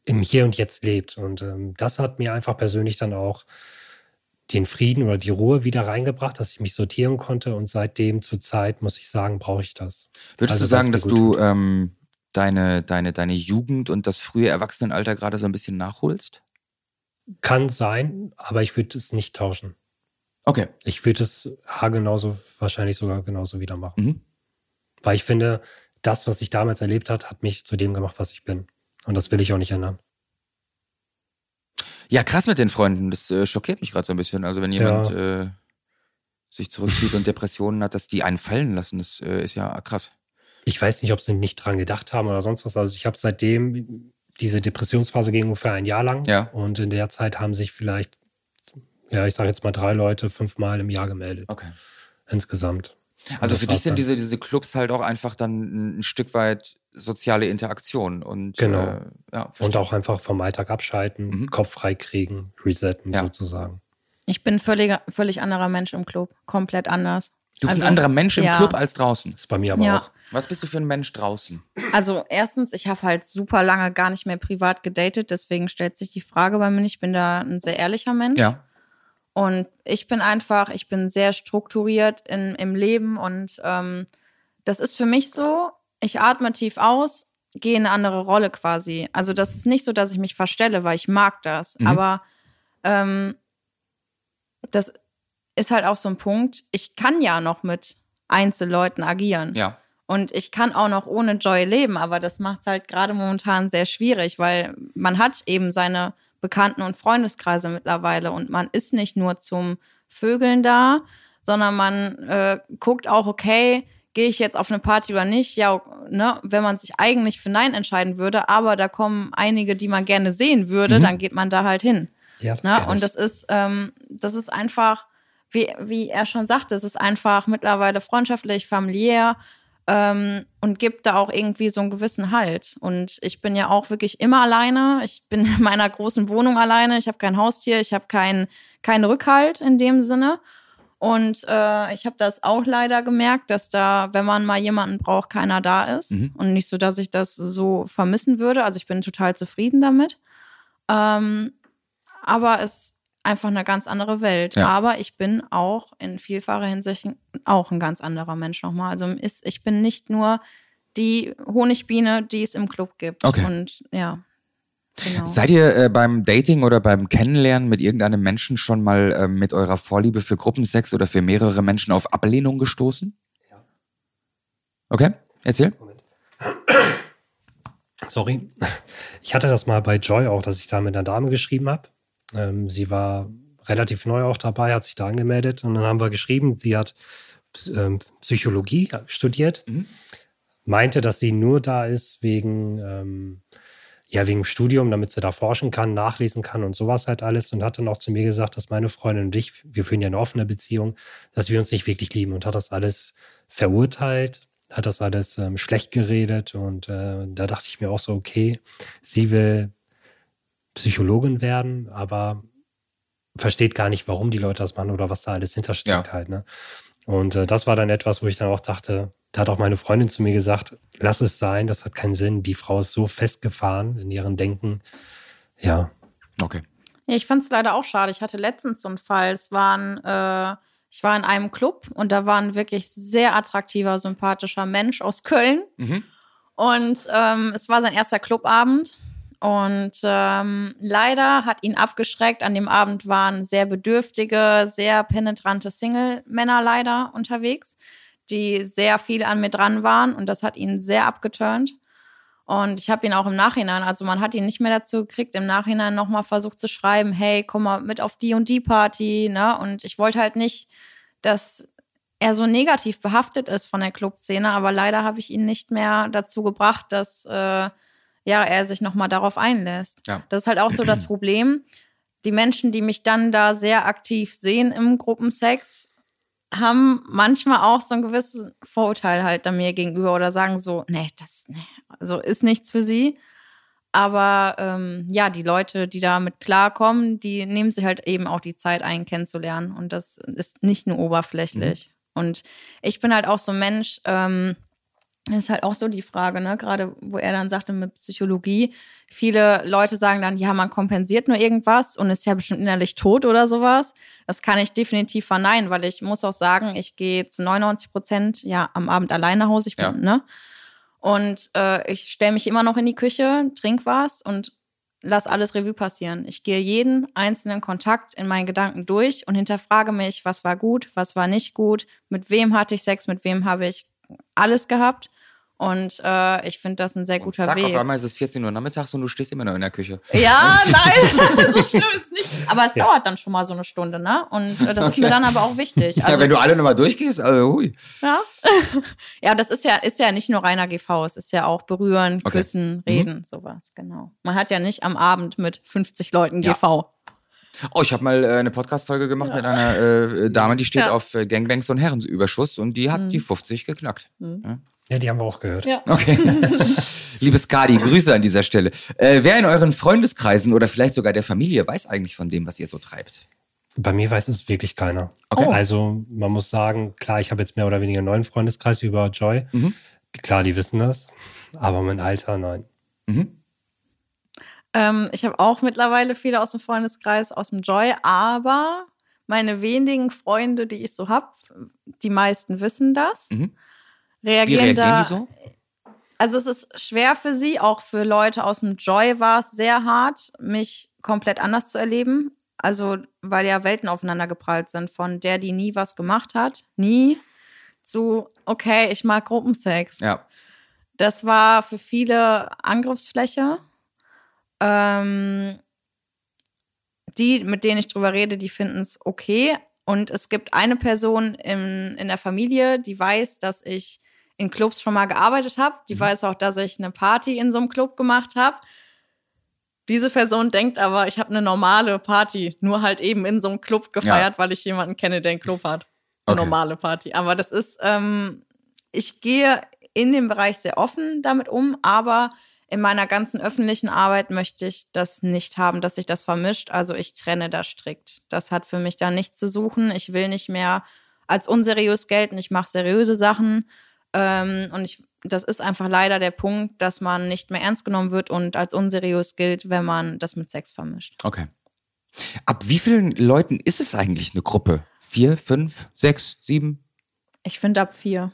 im Hier und Jetzt lebt. Und ähm, das hat mir einfach persönlich dann auch den Frieden oder die Ruhe wieder reingebracht, dass ich mich sortieren konnte. Und seitdem zur Zeit, muss ich sagen, brauche ich das. Würdest Also, du sagen, dass du ähm, deine, deine, deine Jugend und das frühe Erwachsenenalter gerade so ein bisschen nachholst? Kann sein, aber ich würde es nicht tauschen. Okay. Ich würde es haargenauso, wahrscheinlich sogar genauso wieder machen. Mhm. Weil ich finde, das, was ich damals erlebt hat, hat mich zu dem gemacht, was ich bin. Und das will ich auch nicht ändern. Ja, krass mit den Freunden. Das äh, schockiert mich gerade so ein bisschen. Also wenn jemand äh, sich zurückzieht und Depressionen hat, dass die einen fallen lassen, das äh, ist ja krass. Ich weiß nicht, ob sie nicht dran gedacht haben oder sonst was. Also ich habe seitdem, diese Depressionsphase ging ungefähr ein Jahr lang. Ja. Und in der Zeit haben sich vielleicht, ja, ich sage jetzt mal drei Leute fünfmal im Jahr gemeldet. Okay. Insgesamt. Also für dich sind diese, diese Clubs halt auch einfach dann ein Stück weit soziale Interaktion und Genau. äh, ja, Und auch einfach vom Alltag abschalten, Mhm. Kopf frei kriegen, resetten Ja. sozusagen. Ich bin völlig, völlig anderer Mensch im Club. Komplett anders. Du bist Also, ein anderer Mensch im ja. Club als draußen. Ist bei mir aber Ja. auch. Was bist du für ein Mensch draußen? Also erstens, ich habe halt super lange gar nicht mehr privat gedatet, deswegen stellt sich die Frage bei mir nicht. Ich bin da ein sehr ehrlicher Mensch. Ja. Und ich bin einfach, ich bin sehr strukturiert in, im Leben und ähm, das ist für mich so, ich atme tief aus, gehe in eine andere Rolle quasi. Also das ist nicht so, dass ich mich verstelle, weil ich mag das. Mhm. Aber ähm, das ist halt auch so ein Punkt, ich kann ja noch mit Einzelleuten agieren. Ja. Und ich kann auch noch ohne Joy leben, aber das macht es halt gerade momentan sehr schwierig, weil man hat eben seine Bekannten- und Freundeskreise mittlerweile und man ist nicht nur zum Vögeln da, sondern man äh, guckt auch, okay, gehe ich jetzt auf eine Party oder nicht? Ja, ne, wenn man sich eigentlich für Nein entscheiden würde, aber da kommen einige, die man gerne sehen würde, Mhm. dann geht man da halt hin. Ja, das Ne? Und das ist, ähm, das ist einfach, wie, wie er schon sagte, es ist einfach mittlerweile freundschaftlich, familiär ähm, und gibt da auch irgendwie so einen gewissen Halt. Und ich bin ja auch wirklich immer alleine. Ich bin in meiner großen Wohnung alleine. Ich habe kein Haustier, ich habe keinen keinen Rückhalt in dem Sinne. Und äh, ich habe das auch leider gemerkt, dass da, wenn man mal jemanden braucht, keiner da ist. Mhm. Und nicht so, dass ich das so vermissen würde. Also ich bin total zufrieden damit. Ähm, aber es ist einfach eine ganz andere Welt. Ja. Aber ich bin auch in vielfacher Hinsicht auch ein ganz anderer Mensch nochmal. Also ist, ich bin nicht nur die Honigbiene, die es im Club gibt. Okay. Und ja, genau. Seid ihr äh, beim Dating oder beim Kennenlernen mit irgendeinem Menschen schon mal äh, mit eurer Vorliebe für Gruppensex oder für mehrere Menschen auf Ablehnung gestoßen? Ja. Okay, erzähl. Moment. Sorry. Ich hatte das mal bei Joy auch, dass ich da mit einer Dame geschrieben habe. Ähm, sie war relativ neu auch dabei, hat sich da angemeldet und dann haben wir geschrieben, sie hat ähm, Psychologie studiert, Mhm. meinte, dass sie nur da ist wegen, ähm, ja, wegen dem Studium, damit sie da forschen kann, nachlesen kann und sowas halt alles und hat dann auch zu mir gesagt, dass meine Freundin und ich, wir führen ja eine offene Beziehung, dass wir uns nicht wirklich lieben und hat das alles verurteilt, hat das alles ähm, schlecht geredet und äh, da dachte ich mir auch so, okay, sie will Psychologin werden, aber versteht gar nicht, warum die Leute das machen oder was da alles hintersteckt Ja. halt. Ne? Und äh, das war dann etwas, wo ich dann auch dachte, da hat auch meine Freundin zu mir gesagt, lass es sein, das hat keinen Sinn. Die Frau ist so festgefahren in ihrem Denken. Ja, Okay. Ja, ich fand es leider auch schade. Ich hatte letztens so einen Fall. Es waren, äh, ich war in einem Club und da war ein wirklich sehr attraktiver, sympathischer Mensch aus Köln. Mhm. Und ähm, es war sein erster Clubabend. Und ähm, leider hat ihn abgeschreckt. An dem Abend waren sehr bedürftige, sehr penetrante Single-Männer leider unterwegs, die sehr viel an mir dran waren. Und das hat ihn sehr abgeturnt. Und ich habe ihn auch im Nachhinein, also man hat ihn nicht mehr dazu gekriegt, im Nachhinein nochmal versucht zu schreiben, hey, komm mal mit auf die und die Party, ne? Und ich wollte halt nicht, dass er so negativ behaftet ist von der Clubszene, aber leider habe ich ihn nicht mehr dazu gebracht, dass äh, ja, er sich nochmal darauf einlässt. Ja. Das ist halt auch so das Problem. Die Menschen, die mich dann da sehr aktiv sehen im Gruppensex, haben manchmal auch so ein gewisses Vorurteil halt da mir gegenüber oder sagen so, nee, das, nee, also ist nichts für sie. Aber ähm, ja, die Leute, die damit klarkommen, die nehmen sich halt eben auch die Zeit, einen kennenzulernen. Und das ist nicht nur oberflächlich. Und ich bin halt auch so ein Mensch, ähm, das ist halt auch so die Frage, ne? Gerade wo er dann sagte mit Psychologie, viele Leute sagen dann, ja, man kompensiert nur irgendwas und ist ja bestimmt innerlich tot oder sowas. Das kann ich definitiv verneinen, weil ich muss auch sagen, ich gehe zu 99 Prozent ja am Abend alleine nach Hause. Ich bin, Ja. ne? Und äh, ich stelle mich immer noch in die Küche, trink was und lass alles Revue passieren. Ich gehe jeden einzelnen Kontakt in meinen Gedanken durch und hinterfrage mich, was war gut, was war nicht gut, mit wem hatte ich Sex, mit wem habe ich alles gehabt. Und äh, ich finde das ein sehr guter Zack, Weg. auf einmal ist es 14 Uhr nachmittags und du stehst immer noch in der Küche. Ja, nein, so schlimm ist nicht. Aber es Ja. dauert dann schon mal so eine Stunde, ne? Und äh, das ist mir dann aber auch wichtig. ja, Also, wenn du alle nochmal durchgehst, also hui. ja. ja, das ist ja, ist ja nicht nur reiner GV, es ist ja auch berühren, Okay. küssen, reden, sowas, genau. Man hat ja nicht am Abend mit 50 Leuten Ja. GV. Oh, ich habe mal äh, eine Podcast-Folge gemacht mit einer äh, Dame, die steht Ja. auf äh, Gangbangs und Herrenüberschuss und die hat die 50 geknackt. ja die haben wir auch gehört. Ja. Okay. Liebe Skadi, Grüße an dieser Stelle. Äh, wer in euren Freundeskreisen oder vielleicht sogar der Familie weiß eigentlich von dem, was ihr so treibt? Bei mir weiß es wirklich keiner. Okay. Also man muss sagen, klar, ich habe jetzt mehr oder weniger einen neuen Freundeskreis über Joy. Mhm. Klar, die wissen das. Aber mein Alter, nein. Mhm. Ähm, ich habe auch mittlerweile viele aus dem Freundeskreis, aus dem Joy, aber meine wenigen Freunde, die ich so habe, die meisten wissen das. Mhm. Wie Reagieren, reagieren da, die so? Also es ist schwer für sie, auch für Leute aus dem Joy war es sehr hart, mich komplett anders zu erleben. Also weil ja Welten aufeinander geprallt sind, von der, die nie was gemacht hat, nie, zu, okay, ich mag Gruppensex. Ja. Das war für viele Angriffsfläche. Ähm, die, mit denen ich drüber rede, die finden es okay. Und es gibt eine Person in, in der Familie, die weiß, dass ich in Clubs schon mal gearbeitet habe. Die mhm. weiß auch, dass ich eine Party in so einem Club gemacht habe. Diese Person denkt aber, ich habe eine normale Party, nur halt eben in so einem Club gefeiert, ja. weil ich jemanden kenne, der einen Club hat. Eine okay. normale Party. Aber das ist, ähm, ich gehe in dem Bereich sehr offen damit um, aber in meiner ganzen öffentlichen Arbeit möchte ich das nicht haben, dass sich das vermischt. Also ich trenne das strikt. Das hat für mich da nichts zu suchen. Ich will nicht mehr als unseriös gelten. Ich mache seriöse Sachen. Ähm, und ich, das ist einfach leider der Punkt, dass man nicht mehr ernst genommen wird und als unseriös gilt, wenn man das mit Sex vermischt. Okay. Ab wie vielen Leuten ist es eigentlich eine Gruppe? Vier, fünf, sechs, sieben? Ich finde ab vier.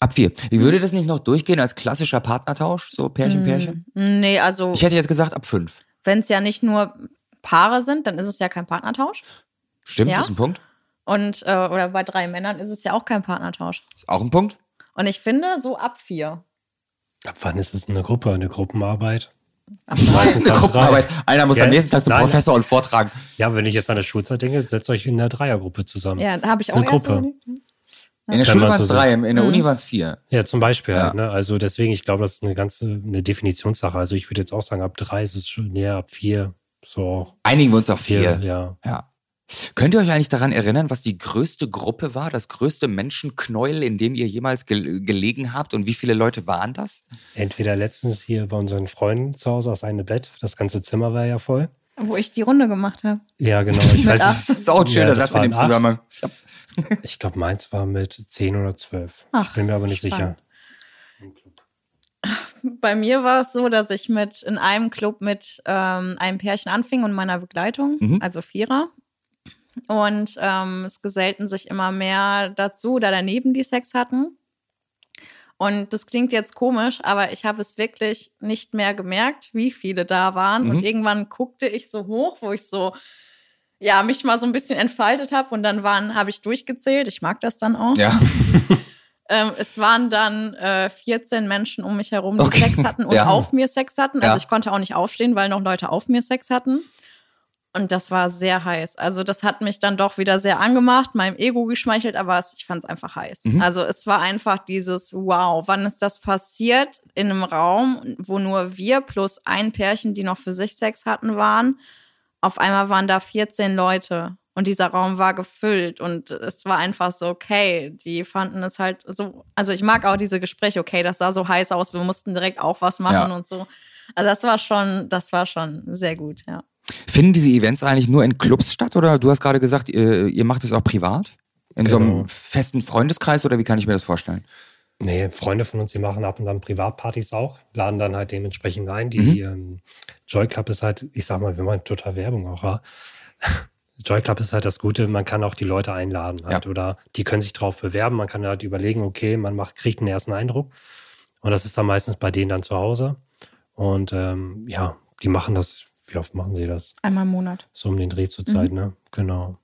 Ab vier. Wie würde das nicht noch durchgehen als klassischer Partnertausch? So Pärchen, Pärchen? Mm, nee, also. Ich hätte jetzt gesagt ab fünf. Wenn es ja nicht nur Paare sind, dann ist es ja kein Partnertausch. Stimmt, ja? ist ein Punkt. Und, äh, oder bei drei Männern ist es ja auch kein Partnertausch. Ist auch ein Punkt. Und ich finde, so ab vier. Ab wann ist es eine Gruppe, eine Gruppenarbeit? Ab eine Gruppenarbeit. Einer muss ja, am nächsten Tag zum nein, Professor und vortragen. Ja, wenn ich jetzt an der Schulzeit denke, setzt euch in einer Dreiergruppe zusammen. Ja, da habe ich auch eine Gruppe. In der Schule waren es drei, in der Uni mhm. waren es vier. Ja, zum Beispiel. Ja. Halt, ne? Also deswegen, ich glaube, das ist eine ganze eine Definitionssache. Also ich würde jetzt auch sagen, ab drei ist es schon näher, ab vier. So. Einigen wir uns auf vier. vier ja. ja. Könnt ihr euch eigentlich daran erinnern, was die größte Gruppe war, das größte Menschenknäuel, in dem ihr jemals ge gelegen habt und wie viele Leute waren das? Entweder letztens hier bei unseren Freunden zu Hause aus einem Bett, das ganze Zimmer war ja voll. Wo ich die Runde gemacht habe. Ja, genau. Ich weiß, das ist auch ein schöner ja, Satz in dem Zusammenhang. Ich glaube, meins war mit 10 oder 12. Ach, ich bin mir aber nicht spannend. sicher. Bei mir war es so, dass ich mit in einem Club mit ähm, einem Pärchen anfing und meiner Begleitung, mhm. also Vierer. Und ähm, es gesellten sich immer mehr dazu, da daneben die Sex hatten. Und das klingt jetzt komisch, aber ich habe es wirklich nicht mehr gemerkt, wie viele da waren. Mhm. Und irgendwann guckte ich so hoch, wo ich so, ja, mich mal so ein bisschen entfaltet habe. Und dann waren, habe ich durchgezählt. Ich mag das dann auch. Ja. ähm, es waren dann äh, 14 Menschen um mich herum, die okay. Sex hatten und ja. auf mir Sex hatten. Also ja. ich konnte auch nicht aufstehen, weil noch Leute auf mir Sex hatten. Und das war sehr heiß. Also das hat mich dann doch wieder sehr angemacht, meinem Ego geschmeichelt, aber ich fand es einfach heiß. Mhm. Also es war einfach dieses, wow, wann ist das passiert in einem Raum, wo nur wir plus ein Pärchen, die noch für sich Sex hatten, waren. Auf einmal waren da 14 Leute und dieser Raum war gefüllt und es war einfach so, okay, die fanden es halt so, also ich mag auch diese Gespräche, okay, das sah so heiß aus, wir mussten direkt auch was machen ja. und so. Also das war schon, das war schon sehr gut, ja. Finden diese Events eigentlich nur in Clubs statt oder du hast gerade gesagt, ihr, ihr macht es auch privat? In genau. so einem genau. festen Freundeskreis oder wie kann ich mir das vorstellen? Nee, Freunde von uns, die machen ab und an Privatpartys auch, laden dann halt dementsprechend ein. Die mhm. ähm, Joy Club ist halt, ich sag mal, wenn man total Werbung auch hat. Joy Club ist halt das Gute, man kann auch die Leute einladen halt, ja. oder die können sich drauf bewerben. Man kann halt überlegen, okay, man macht, kriegt einen ersten Eindruck. Und das ist dann meistens bei denen dann zu Hause. Und ähm, ja, die machen das wie oft machen Sie das? Einmal im Monat. So um den Dreh zur Zeit, mhm. ne? Genau.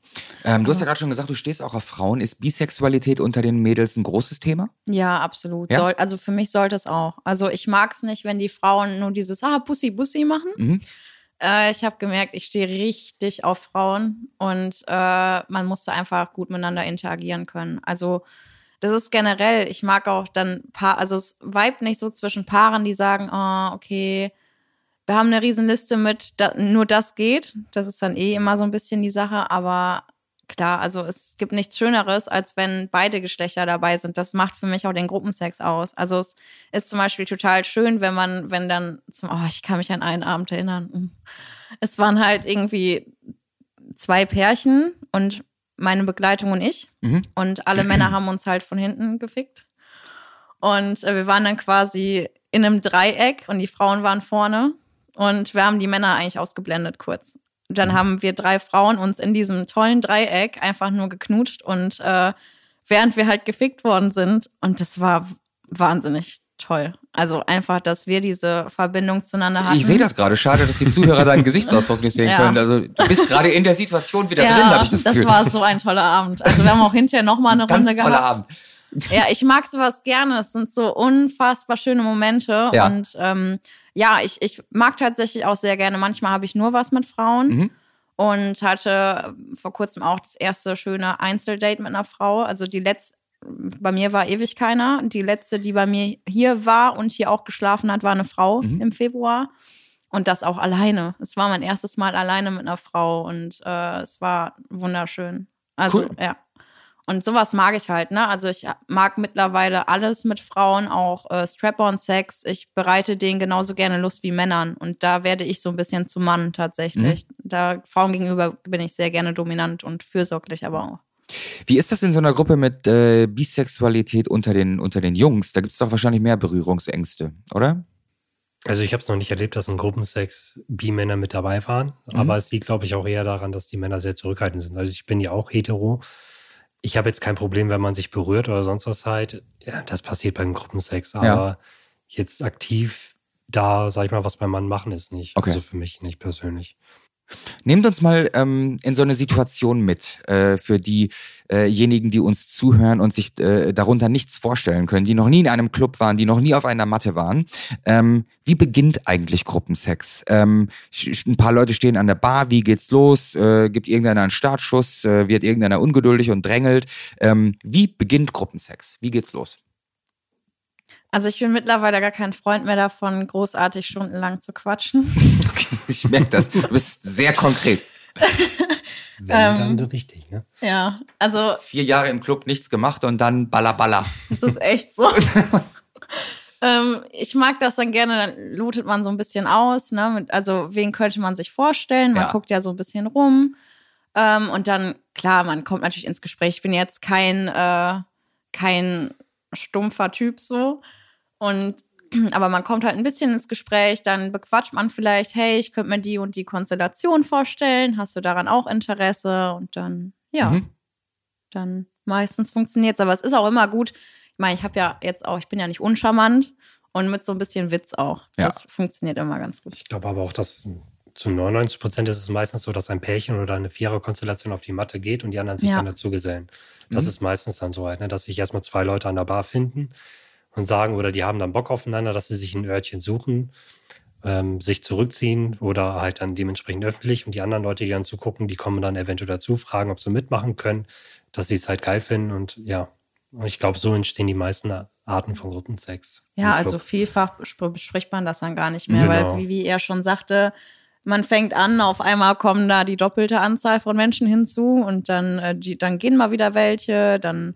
Ähm, du hast ja gerade schon gesagt, du stehst auch auf Frauen. Ist Bisexualität unter den Mädels ein großes Thema? Ja, absolut. Ja? Soll, also für mich sollte es auch. Also ich mag es nicht, wenn die Frauen nur dieses Ah, Bussi, Bussi machen. Mhm. Äh, ich habe gemerkt, ich stehe richtig auf Frauen und äh, man musste einfach gut miteinander interagieren können. Also das ist generell, ich mag auch dann Paar, also es weibt nicht so zwischen Paaren, die sagen, oh, okay, wir haben eine Riesenliste mit, da, nur das geht. Das ist dann eh immer so ein bisschen die Sache. Aber klar, also es gibt nichts Schöneres, als wenn beide Geschlechter dabei sind. Das macht für mich auch den Gruppensex aus. Also es ist zum Beispiel total schön, wenn man, wenn dann zum, oh, ich kann mich an einen Abend erinnern. Hm. Es waren halt irgendwie zwei Pärchen und meine Begleitung und ich. Mhm. Und alle Männer haben uns halt von hinten gefickt. Und äh, wir waren dann quasi in einem Dreieck und die Frauen waren vorne. Und wir haben die Männer eigentlich ausgeblendet kurz. Und dann haben wir drei Frauen uns in diesem tollen Dreieck einfach nur geknutscht und äh, während wir halt gefickt worden sind. Und das war wahnsinnig toll. Also einfach, dass wir diese Verbindung zueinander hatten. Ich sehe das gerade. Schade, dass die Zuhörer deinen Gesichtsausdruck nicht sehen ja. können. Also du bist gerade in der Situation wieder ja, drin, habe ich das Gefühl. Das war so ein toller Abend. Also wir haben auch hinterher nochmal eine Runde gehabt. Toller Abend. Ja, ich mag sowas gerne. Es sind so unfassbar schöne Momente. Ja. Und ähm, ja, ich, ich mag tatsächlich auch sehr gerne. Manchmal habe ich nur was mit Frauen. Mhm. Und hatte vor kurzem auch das erste schöne Einzeldate mit einer Frau. Also die letzte, bei mir war ewig keiner. Die letzte, die bei mir hier war und hier auch geschlafen hat, war eine Frau Mhm. im Februar. Und das auch alleine. Es war mein erstes Mal alleine mit einer Frau und äh, es war wunderschön. Also, Cool. ja. Und sowas mag ich halt, ne? Also ich mag mittlerweile alles mit Frauen, auch äh, Strap-on-Sex. Ich bereite denen genauso gerne Lust wie Männern. Und da werde ich so ein bisschen zum Mann tatsächlich. Da Frauen gegenüber bin ich sehr gerne dominant und fürsorglich aber auch. Wie ist das in so einer Gruppe mit äh, Bisexualität unter den, unter den Jungs? Da gibt es doch wahrscheinlich mehr Berührungsängste, oder? Also ich habe es noch nicht erlebt, dass in Gruppensex Bi-Männer mit dabei waren. Mhm. Aber es liegt, glaube ich, auch eher daran, dass die Männer sehr zurückhaltend sind. Also ich bin ja auch hetero. Ich habe jetzt kein Problem, wenn man sich berührt oder sonst was halt. Ja, das passiert beim Gruppensex. Aber jetzt aktiv da, sag ich mal, was beim Mann machen, ist nicht. Okay. Also für mich nicht persönlich. Nehmt uns mal ähm, in so eine Situation mit, äh, für diejenigen, die uns zuhören und sich äh, darunter nichts vorstellen können, die noch nie in einem Club waren, die noch nie auf einer Matte waren. Ähm, wie beginnt eigentlich Gruppensex? Ähm, ein paar Leute stehen an der Bar, wie geht's los? Äh, gibt irgendeiner einen Startschuss? Äh, wird irgendeiner ungeduldig und drängelt? Ähm, wie beginnt Gruppensex? Wie geht's los? Also ich bin mittlerweile gar kein Freund mehr davon, großartig stundenlang zu quatschen. Okay, ich merke das. Du bist sehr konkret. Wenn, Ähm. dann richtig, ne? ja, also Vier Jahre im Club nichts gemacht und dann balla balla. Das ist echt so. ähm, ich mag das dann gerne, dann lotet man so ein bisschen aus. Ne? Also, wen könnte man sich vorstellen? Man Ja. guckt ja so ein bisschen rum. Ähm, und dann, klar, man kommt natürlich ins Gespräch. Ich bin jetzt kein, äh, kein stumpfer Typ so. Und aber man kommt halt ein bisschen ins Gespräch, dann bequatscht man vielleicht, hey, ich könnte mir die und die Konstellation vorstellen. Hast du daran auch Interesse? Und dann, ja Mhm. dann meistens funktioniert es. Aber es ist auch immer gut. Ich meine, ich habe ja jetzt auch, ich bin ja nicht uncharmant und mit so ein bisschen Witz auch. Ja. Das funktioniert immer ganz gut. Ich glaube aber auch, dass zu 99 Prozent ist es meistens so, dass ein Pärchen oder eine Viererkonstellation auf die Matte geht und die anderen sich Ja. dann dazu gesellen. Das Mhm. ist meistens dann so halt, ne, dass sich erstmal zwei Leute an der Bar finden und sagen, oder die haben dann Bock aufeinander, dass sie sich ein Örtchen suchen, ähm, sich zurückziehen oder halt dann dementsprechend öffentlich und die anderen Leute, die dann zugucken, die kommen dann eventuell dazu, fragen, ob sie mitmachen können, dass sie es halt geil finden und ja. Ich glaube, so entstehen die meisten Arten von Gruppensex. Ja, also vielfach bespr- bespricht man das dann gar nicht mehr, Genau. weil, wie, wie er schon sagte, man fängt an, auf einmal kommen da die doppelte Anzahl von Menschen hinzu und dann, äh, die, dann gehen mal wieder welche, dann.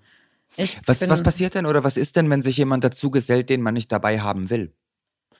Ich Was, was passiert denn oder was ist denn, wenn sich jemand dazu gesellt, den man nicht dabei haben will?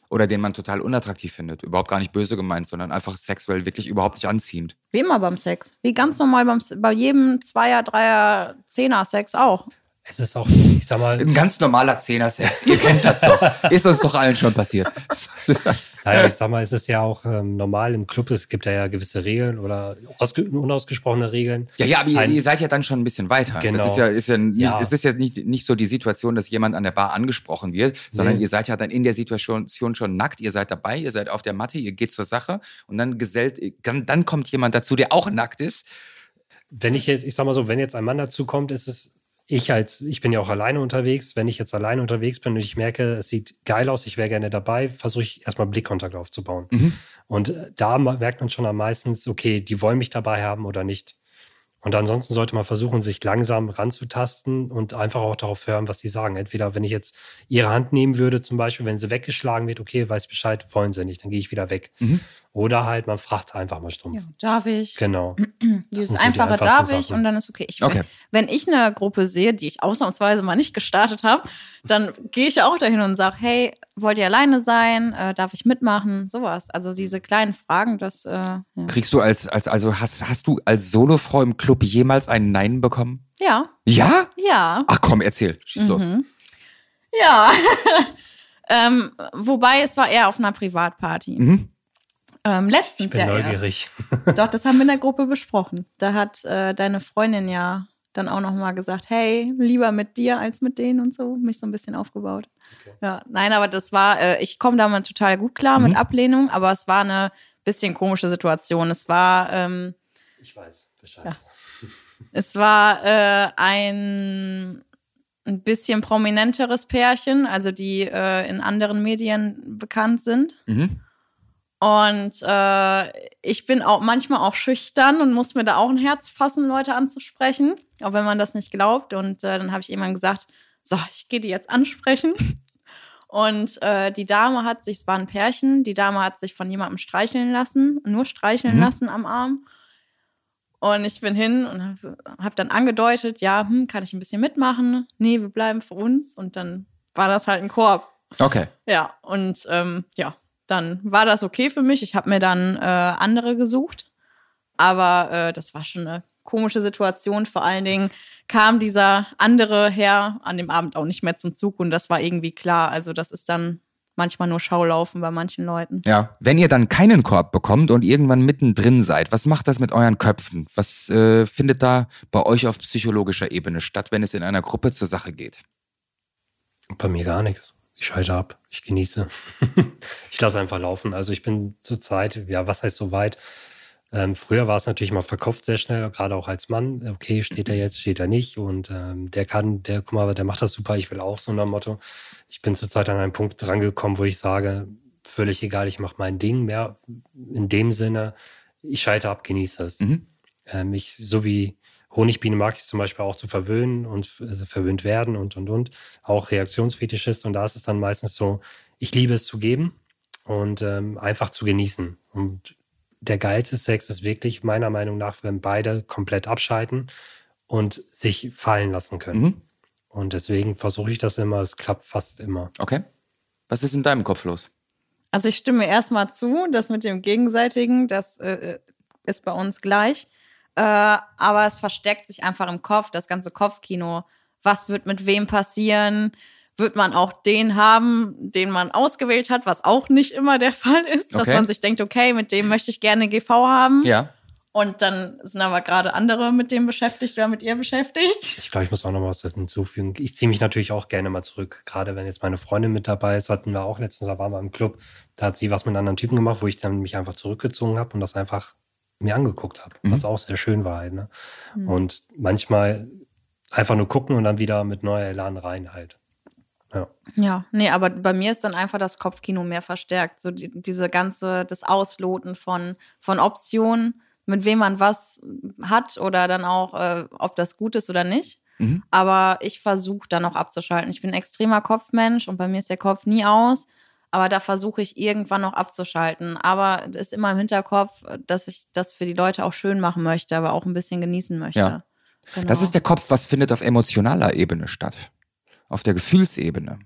Oder den man total unattraktiv findet? Überhaupt gar nicht böse gemeint, sondern einfach sexuell wirklich überhaupt nicht anziehend. Wie immer beim Sex. Wie ganz normal beim, bei jedem Zweier, Dreier, Zehner Sex auch. Es ist auch, ich sag mal, Ein ganz normaler Zehner-Sex. Ihr kennt das doch. Ist uns doch allen schon passiert. Das ist- Naja, ich sag mal, es ist ja auch ähm, normal im Club, es gibt ja, ja gewisse Regeln oder ausge unausgesprochene Regeln. Ja, ja, aber ihr, Ein- ihr seid ja dann schon ein bisschen weiter. Genau. Das ist ja, ist ja, nicht, Ja. es ist ja nicht, nicht so die Situation, dass jemand an der Bar angesprochen wird, sondern Nee. ihr seid ja dann in der Situation schon nackt, ihr seid dabei, ihr seid auf der Matte, ihr geht zur Sache und dann gesellt, dann, dann kommt jemand dazu, der auch nackt ist. Wenn ich jetzt, ich sag mal so, wenn jetzt ein Mann dazu kommt, ist es ich als, ich bin ja auch alleine unterwegs. Wenn ich jetzt alleine unterwegs bin und ich merke, es sieht geil aus, ich wäre gerne dabei, versuche ich erstmal Blickkontakt aufzubauen. Mhm. Und äh, da merkt man schon am meisten, okay, die wollen mich dabei haben oder nicht. Und ansonsten sollte man versuchen, sich langsam ranzutasten und einfach auch darauf hören, was die sagen. Entweder, wenn ich jetzt ihre Hand nehmen würde, zum Beispiel, wenn sie weggeschlagen wird, okay, weiß Bescheid, wollen sie nicht, dann gehe ich wieder weg. Mhm. Oder halt, man fragt einfach mal stumpf. Ja, darf ich? Genau. Dieses die einfache einfachsten darf ich Sachen. und dann ist okay. Ich, Okay. Wenn ich eine Gruppe sehe, die ich ausnahmsweise mal nicht gestartet habe, dann gehe ich auch dahin und sage, hey, wollt ihr alleine sein? Äh, darf ich mitmachen? Sowas. Also diese kleinen Fragen, das äh, ja. Kriegst du als, als also hast, hast du als Solofrau im Club jemals ein Nein bekommen? ja, Ja? ja. Ach komm, erzähl. Schieß los. Mhm. Ja. ähm, wobei es war eher auf einer Privatparty. Mhm. Ähm, letztens Ich bin ja neugierig. erst. Doch, das haben wir in der Gruppe besprochen. Da hat äh, deine Freundin ja dann auch noch mal gesagt, hey, lieber mit dir als mit denen und so, mich so ein bisschen aufgebaut. Okay. Ja, nein, aber das war, äh, ich komme damit total gut klar Mhm. mit Ablehnung, aber es war eine bisschen komische Situation. Es war, ähm, Ich weiß Bescheid. Ja. es war äh, ein ein bisschen prominenteres Pärchen, also die äh, in anderen Medien bekannt sind. Mhm. Und äh, ich bin auch manchmal auch schüchtern und muss mir da auch ein Herz fassen, Leute anzusprechen, auch wenn man das nicht glaubt. Und äh, dann habe ich irgendwann gesagt, so, ich gehe die jetzt ansprechen. Und äh, die Dame hat sich, es war ein Pärchen, die Dame hat sich von jemandem streicheln lassen, nur streicheln mhm. lassen am Arm. Und ich bin hin und habe hab dann angedeutet, ja, hm, kann ich ein bisschen mitmachen? Nee, wir bleiben für uns. Und dann war das halt ein Korb. Okay. Ja, und ähm, ja, dann war das okay für mich. Ich habe mir dann äh, andere gesucht. Aber äh, das war schon eine komische Situation. Vor allen Dingen kam dieser andere Herr an dem Abend auch nicht mehr zum Zug und das war irgendwie klar. Also das ist dann manchmal nur Schaulaufen bei manchen Leuten. Ja, wenn ihr dann keinen Korb bekommt und irgendwann mittendrin seid, was macht das mit euren Köpfen? Was äh, findet da bei euch auf psychologischer Ebene statt, wenn es in einer Gruppe zur Sache geht? Bei mir gar nichts. Ich schalte ab, ich genieße. ich lasse einfach laufen. Also ich bin zurzeit, ja, was heißt so weit? Ähm, früher war es natürlich mal verkauft sehr schnell, gerade auch als Mann. Okay, steht er jetzt, steht er nicht. Und ähm, der kann, der, guck mal, der macht das super, ich will auch so ein Motto. Ich bin zurzeit an einen Punkt drangekommen, wo ich sage, völlig egal, ich mache mein Ding mehr in dem Sinne, ich schalte ab, genieße es. Mhm. Ähm, ich, so wie Honigbiene mag ich zum Beispiel auch zu verwöhnen und also verwöhnt werden und und und. Auch Reaktionsfetischist. Und da ist es dann meistens so, ich liebe es zu geben und ähm, einfach zu genießen. Und der geilste Sex ist wirklich meiner Meinung nach, wenn beide komplett abschalten und sich fallen lassen können. Mhm. Und deswegen versuche ich das immer. Es klappt fast immer. Okay. Was ist in deinem Kopf los? Also ich stimme erstmal zu, das mit dem Gegenseitigen, das äh, ist bei uns gleich. Äh, aber es versteckt sich einfach im Kopf, das ganze Kopfkino. Was wird mit wem passieren? wird man auch den haben, den man ausgewählt hat, was auch nicht immer der Fall ist, dass man sich denkt, okay, mit dem möchte ich gerne GV haben. Ja. Und dann sind aber gerade andere mit dem beschäftigt oder mit ihr beschäftigt. Ich glaube, ich muss auch noch was hinzufügen. Ich ziehe mich natürlich auch gerne mal zurück. Gerade wenn jetzt meine Freundin mit dabei ist, hatten wir auch letztens, da waren wir im Club, da hat sie was mit einem anderen Typen gemacht, wo ich dann mich einfach zurückgezogen habe und das einfach mir angeguckt habe, mhm. was auch sehr schön war halt. Ne? Mhm. Und manchmal einfach nur gucken und dann wieder mit neuer Elan rein halt. Ja. ja, nee, aber bei mir ist dann einfach das Kopfkino mehr verstärkt. So die, diese ganze, das Ausloten von, von Optionen, mit wem man was hat oder dann auch, äh, ob das gut ist oder nicht. Mhm. Aber ich versuche dann auch abzuschalten. Ich bin ein extremer Kopfmensch und bei mir ist der Kopf nie aus. Aber da versuche ich irgendwann noch abzuschalten. Aber es ist immer im Hinterkopf, dass ich das für die Leute auch schön machen möchte, aber auch ein bisschen genießen möchte. Ja. Genau. Das ist der Kopf, was findet auf emotionaler Ebene statt? auf der Gefühlsebene?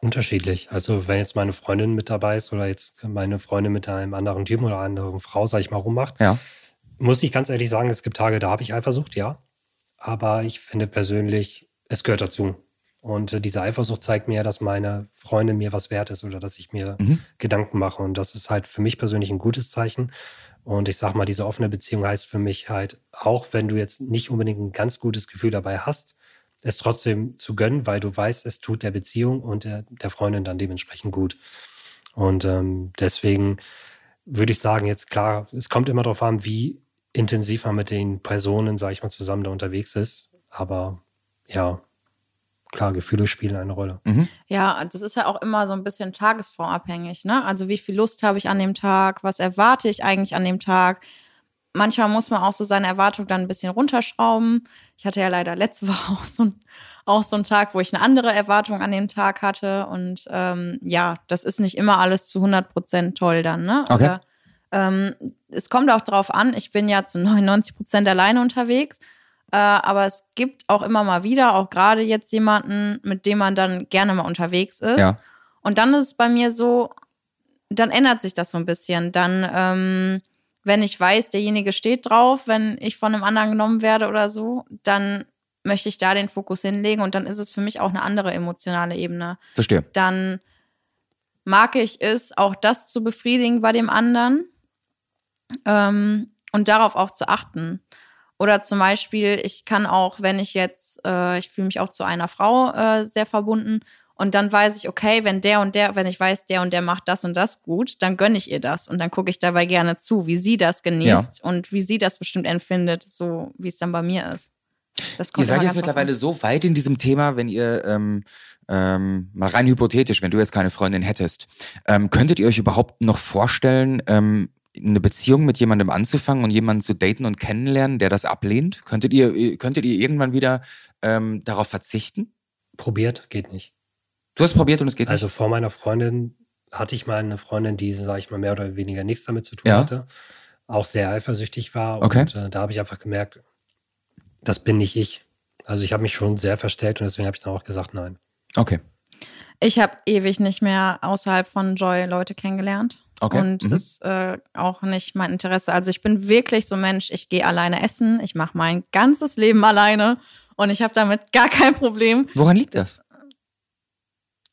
Unterschiedlich. Also wenn jetzt meine Freundin mit dabei ist oder jetzt meine Freundin mit einem anderen Typen oder einer anderen Frau, sag ich mal, rummacht, ja. muss ich ganz ehrlich sagen, es gibt Tage, da habe ich Eifersucht, ja. Aber ich finde persönlich, es gehört dazu. Und äh, diese Eifersucht zeigt mir, dass meine Freundin mir was wert ist oder dass ich mir mhm. Gedanken mache. Und das ist halt für mich persönlich ein gutes Zeichen. Und ich sag mal, diese offene Beziehung heißt für mich halt, auch wenn du jetzt nicht unbedingt ein ganz gutes Gefühl dabei hast, es trotzdem zu gönnen, weil du weißt, es tut der Beziehung und der, der Freundin dann dementsprechend gut. Und ähm, deswegen würde ich sagen, jetzt klar, es kommt immer darauf an, wie intensiv man mit den Personen, sage ich mal, zusammen da unterwegs ist. Aber ja, klar, Gefühle spielen eine Rolle. Mhm. Ja, das ist ja auch immer so ein bisschen tagesformabhängig. Ne? Also wie viel Lust habe ich an dem Tag? Was erwarte ich eigentlich an dem Tag? manchmal muss man auch so seine Erwartung dann ein bisschen runterschrauben. Ich hatte ja leider letzte Woche auch so, ein, auch so einen Tag, wo ich eine andere Erwartung an den Tag hatte. Und ähm, ja, das ist nicht immer alles zu 100 Prozent toll dann. Ne? Okay. Aber, ähm, es kommt auch darauf an, ich bin ja zu 99 Prozent alleine unterwegs. Äh, aber es gibt auch immer mal wieder, auch gerade jetzt jemanden, mit dem man dann gerne mal unterwegs ist. Ja. Und dann ist es bei mir so, dann ändert sich das so ein bisschen. Dann ähm, wenn ich weiß, derjenige steht drauf, wenn ich von einem anderen genommen werde oder so, dann möchte ich da den Fokus hinlegen und dann ist es für mich auch eine andere emotionale Ebene. Verstehe. Dann mag ich es, auch das zu befriedigen bei dem anderen ähm, und darauf auch zu achten. Oder zum Beispiel, ich kann auch, wenn ich jetzt, äh, ich fühle mich auch zu einer Frau äh, sehr verbunden und dann weiß ich, okay, wenn der und der, wenn ich weiß, der und der macht das und das gut, dann gönne ich ihr das. Und dann gucke ich dabei gerne zu, wie sie das genießt ja. und wie sie das bestimmt empfindet, so wie es dann bei mir ist. Das kommt Ihr seid jetzt mittlerweile so weit in diesem Thema, wenn ihr ähm, ähm, mal rein hypothetisch, wenn du jetzt keine Freundin hättest, ähm, könntet ihr euch überhaupt noch vorstellen, ähm, eine Beziehung mit jemandem anzufangen und jemanden zu daten und kennenlernen, der das ablehnt? Könntet ihr, könntet ihr irgendwann wieder ähm, darauf verzichten? Probiert, geht nicht. Du hast probiert und es geht Also vor meiner Freundin hatte ich mal eine Freundin, die, sage ich mal, mehr oder weniger nichts damit zu tun Ja. hatte. Auch sehr eifersüchtig war. Okay. Und äh, da habe ich einfach gemerkt, das bin nicht ich. Also ich habe mich schon sehr verstellt und deswegen habe ich dann auch gesagt, nein. nicht. Okay. Ich habe ewig nicht mehr außerhalb von Joy Leute kennengelernt. Okay. Und Mhm. ist äh, auch nicht mein Interesse. Also ich bin wirklich so ein Mensch, ich gehe alleine essen, ich mache mein ganzes Leben alleine und ich habe damit gar kein Problem. Woran liegt das?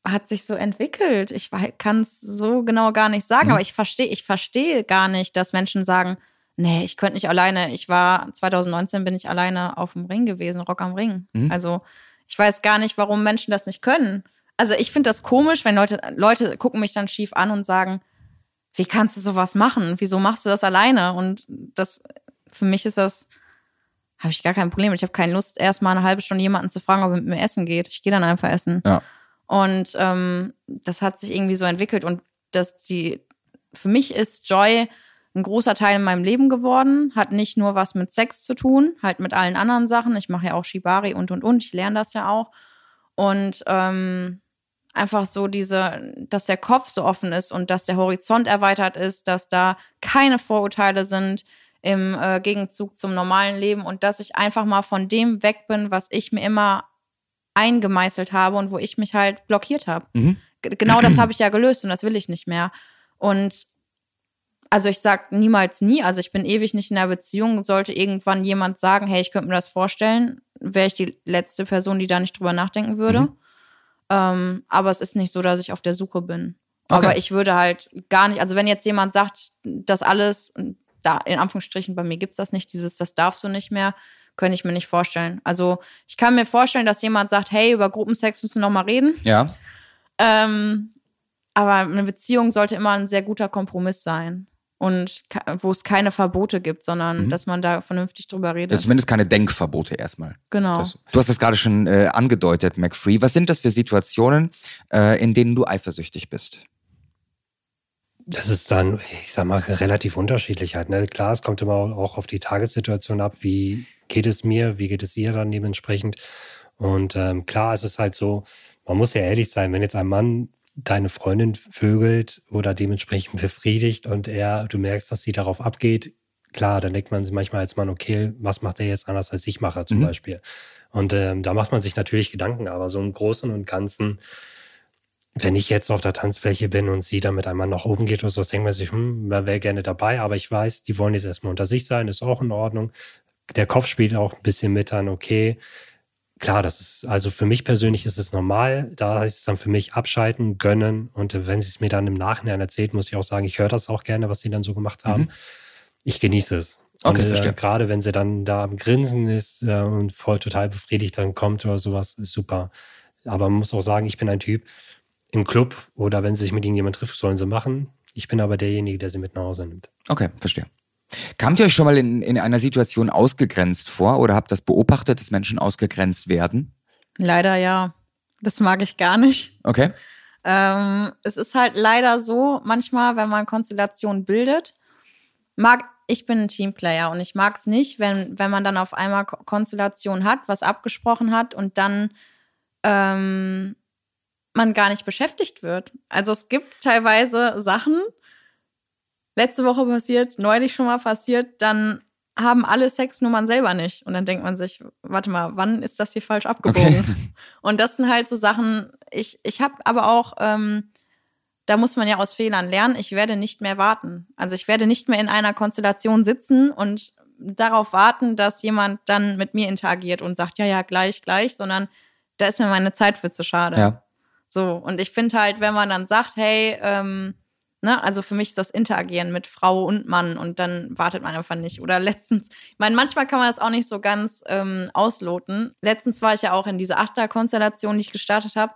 Hat sich so entwickelt. Ich kann es so genau gar nicht sagen, Mhm. aber ich verstehe, ich verstehe gar nicht, dass Menschen sagen, nee, ich könnte nicht alleine. Ich war 2019 bin ich alleine auf dem Ring gewesen, Rock am Ring. Mhm. Also ich weiß gar nicht, warum Menschen das nicht können. Also ich finde das komisch, wenn Leute, Leute gucken mich dann schief an und sagen, wie kannst du sowas machen? Wieso machst du das alleine? Und das, für mich ist das, habe ich gar kein Problem. Ich habe keine Lust, erstmal eine halbe Stunde jemanden zu fragen, ob er mit mir essen geht. Ich gehe dann einfach essen. Ja. Und ähm, das hat sich irgendwie so entwickelt. Und das, die, für mich ist Joy ein großer Teil in meinem Leben geworden. Hat nicht nur was mit Sex zu tun, halt mit allen anderen Sachen. Ich mache ja auch Shibari und und und. Ich lerne das ja auch. Und ähm, einfach so diese, dass der Kopf so offen ist und dass der Horizont erweitert ist, dass da keine Vorurteile sind im äh, Gegenzug zum normalen Leben und dass ich einfach mal von dem weg bin, was ich mir immer eingemeißelt habe und wo ich mich halt blockiert habe. Mhm. Genau das habe ich ja gelöst und das will ich nicht mehr. Und also ich sag niemals nie, also ich bin ewig nicht in einer Beziehung, sollte irgendwann jemand sagen, hey, ich könnte mir das vorstellen, wäre ich die letzte Person, die da nicht drüber nachdenken würde. Mhm. Ähm, aber es ist nicht so, dass ich auf der Suche bin. Okay. Aber ich würde halt gar nicht, also wenn jetzt jemand sagt, das alles, da in Anführungsstrichen, bei mir gibt's das nicht, dieses, das darfst du nicht mehr, könnte ich mir nicht vorstellen. Also ich kann mir vorstellen, dass jemand sagt, hey, über Gruppensex müssen wir noch mal reden. Ja. Ähm, aber eine Beziehung sollte immer ein sehr guter Kompromiss sein. Und wo es keine Verbote gibt, sondern Mhm. dass man da vernünftig drüber Ja, redet. Zumindest keine Denkverbote erstmal. genau. Das, du hast das gerade schon äh, angedeutet, McFree. Was sind das für Situationen, äh, in denen du eifersüchtig bist? Das ist dann, ich sag mal, relativ unterschiedlich halt. Ne? Klar, es kommt immer auch auf die Tagessituation ab, wie geht es mir, wie geht es ihr dann dementsprechend. Und ähm, klar, es ist halt so, man muss ja ehrlich sein, wenn jetzt ein Mann deine Freundin vögelt oder dementsprechend befriedigt und er, du merkst, dass sie darauf abgeht, klar, dann denkt man sich manchmal als Mann, okay, was macht er jetzt anders als ich mache zum Mhm. Beispiel. Und ähm, da macht man sich natürlich Gedanken, aber so im Großen und Ganzen wenn ich jetzt auf der Tanzfläche bin und sie dann mit einem Mann nach oben geht oder so, denkt man sich, hm, wer wäre gerne dabei, aber ich weiß, die wollen jetzt erstmal unter sich sein, ist auch in Ordnung. Der Kopf spielt auch ein bisschen mit dann, okay. Klar, das ist, also für mich persönlich ist es normal. Da heißt es dann für mich abschalten, gönnen. Und äh, wenn sie es mir dann im Nachhinein erzählt, muss ich auch sagen, ich höre das auch gerne, was sie dann so gemacht haben. Mhm. Ich genieße es. Okay, und, verstehe. äh, gerade wenn sie dann da am Grinsen ist äh, und voll total befriedigt dann kommt oder sowas, ist super. Aber man muss auch sagen, ich bin ein Typ, im Club oder wenn sie sich mit irgendjemand trifft, sollen sie machen. Ich bin aber derjenige, der sie mit nach Hause nimmt. Okay, verstehe. Kamt ihr euch schon mal in, in einer Situation ausgegrenzt vor oder habt das beobachtet, dass Menschen ausgegrenzt werden? Leider ja. Das mag ich gar nicht. Okay. Ähm, es ist halt leider so, manchmal, wenn man Konstellationen bildet, mag ich bin ein Teamplayer und ich mag es nicht, wenn, wenn man dann auf einmal Ko- Konstellationen hat, was abgesprochen hat und dann ähm, man gar nicht beschäftigt wird. Also es gibt teilweise Sachen, letzte Woche passiert, neulich schon mal passiert, dann haben alle Sex, nur man selber nicht. Und dann denkt man sich, warte mal, wann ist das hier falsch abgebogen? Okay. Und das sind halt so Sachen, ich, ich habe aber auch, ähm, da muss man ja aus Fehlern lernen, ich werde nicht mehr warten. Also ich werde nicht mehr in einer Konstellation sitzen und darauf warten, dass jemand dann mit mir interagiert und sagt, ja, ja, gleich, gleich, sondern da ist mir meine Zeit für zu schade. Ja. So, und ich finde halt, wenn man dann sagt, hey, ähm, ne, also für mich ist das Interagieren mit Frau und Mann und dann wartet man einfach nicht. Oder letztens, ich meine, manchmal kann man das auch nicht so ganz ähm, ausloten. Letztens war ich ja auch in diese Achter-Konstellation, die ich gestartet habe.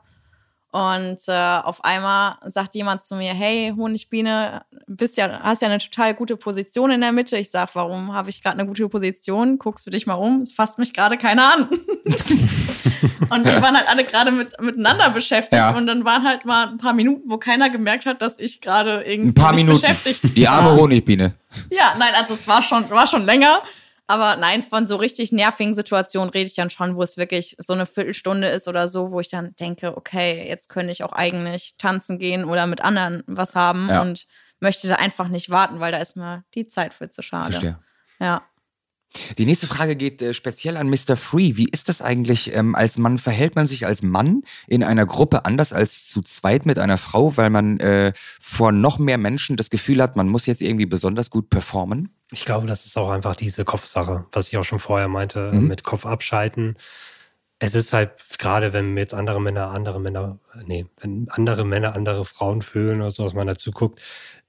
Und äh, auf einmal sagt jemand zu mir, hey, Honigbiene, bist ja, hast ja eine total gute Position in der Mitte. Ich sag, warum habe ich gerade eine gute Position? Guckst du dich mal um, es fasst mich gerade keiner an. und die waren halt alle gerade mit, miteinander beschäftigt Ja. und dann waren halt mal ein paar Minuten, wo keiner gemerkt hat, dass ich gerade irgendwie Ein paar Minuten. beschäftigt Die arme war. Honigbiene. Ja, nein, also es war schon, war schon länger. Aber nein, von so richtig nervigen Situationen rede ich dann schon, wo es wirklich so eine Viertelstunde ist oder so, wo ich dann denke, okay, jetzt könnte ich auch eigentlich tanzen gehen oder mit anderen was haben Ja. und möchte da einfach nicht warten, weil da ist mir die Zeit für zu schade. Verstehe. Ja. Die nächste Frage geht äh, speziell an Mr. Free. Wie ist das eigentlich ähm, als Mann? Verhält man sich als Mann in einer Gruppe anders als zu zweit mit einer Frau, weil man äh, vor noch mehr Menschen das Gefühl hat, man muss jetzt irgendwie besonders gut performen? Ich glaube, das ist auch einfach diese Kopfsache, was ich auch schon vorher meinte, Mhm. mit Kopf abschalten. Es ist halt gerade, wenn jetzt andere Männer, andere Männer, nee, wenn andere Männer andere Frauen fühlen oder so, was man dazu guckt,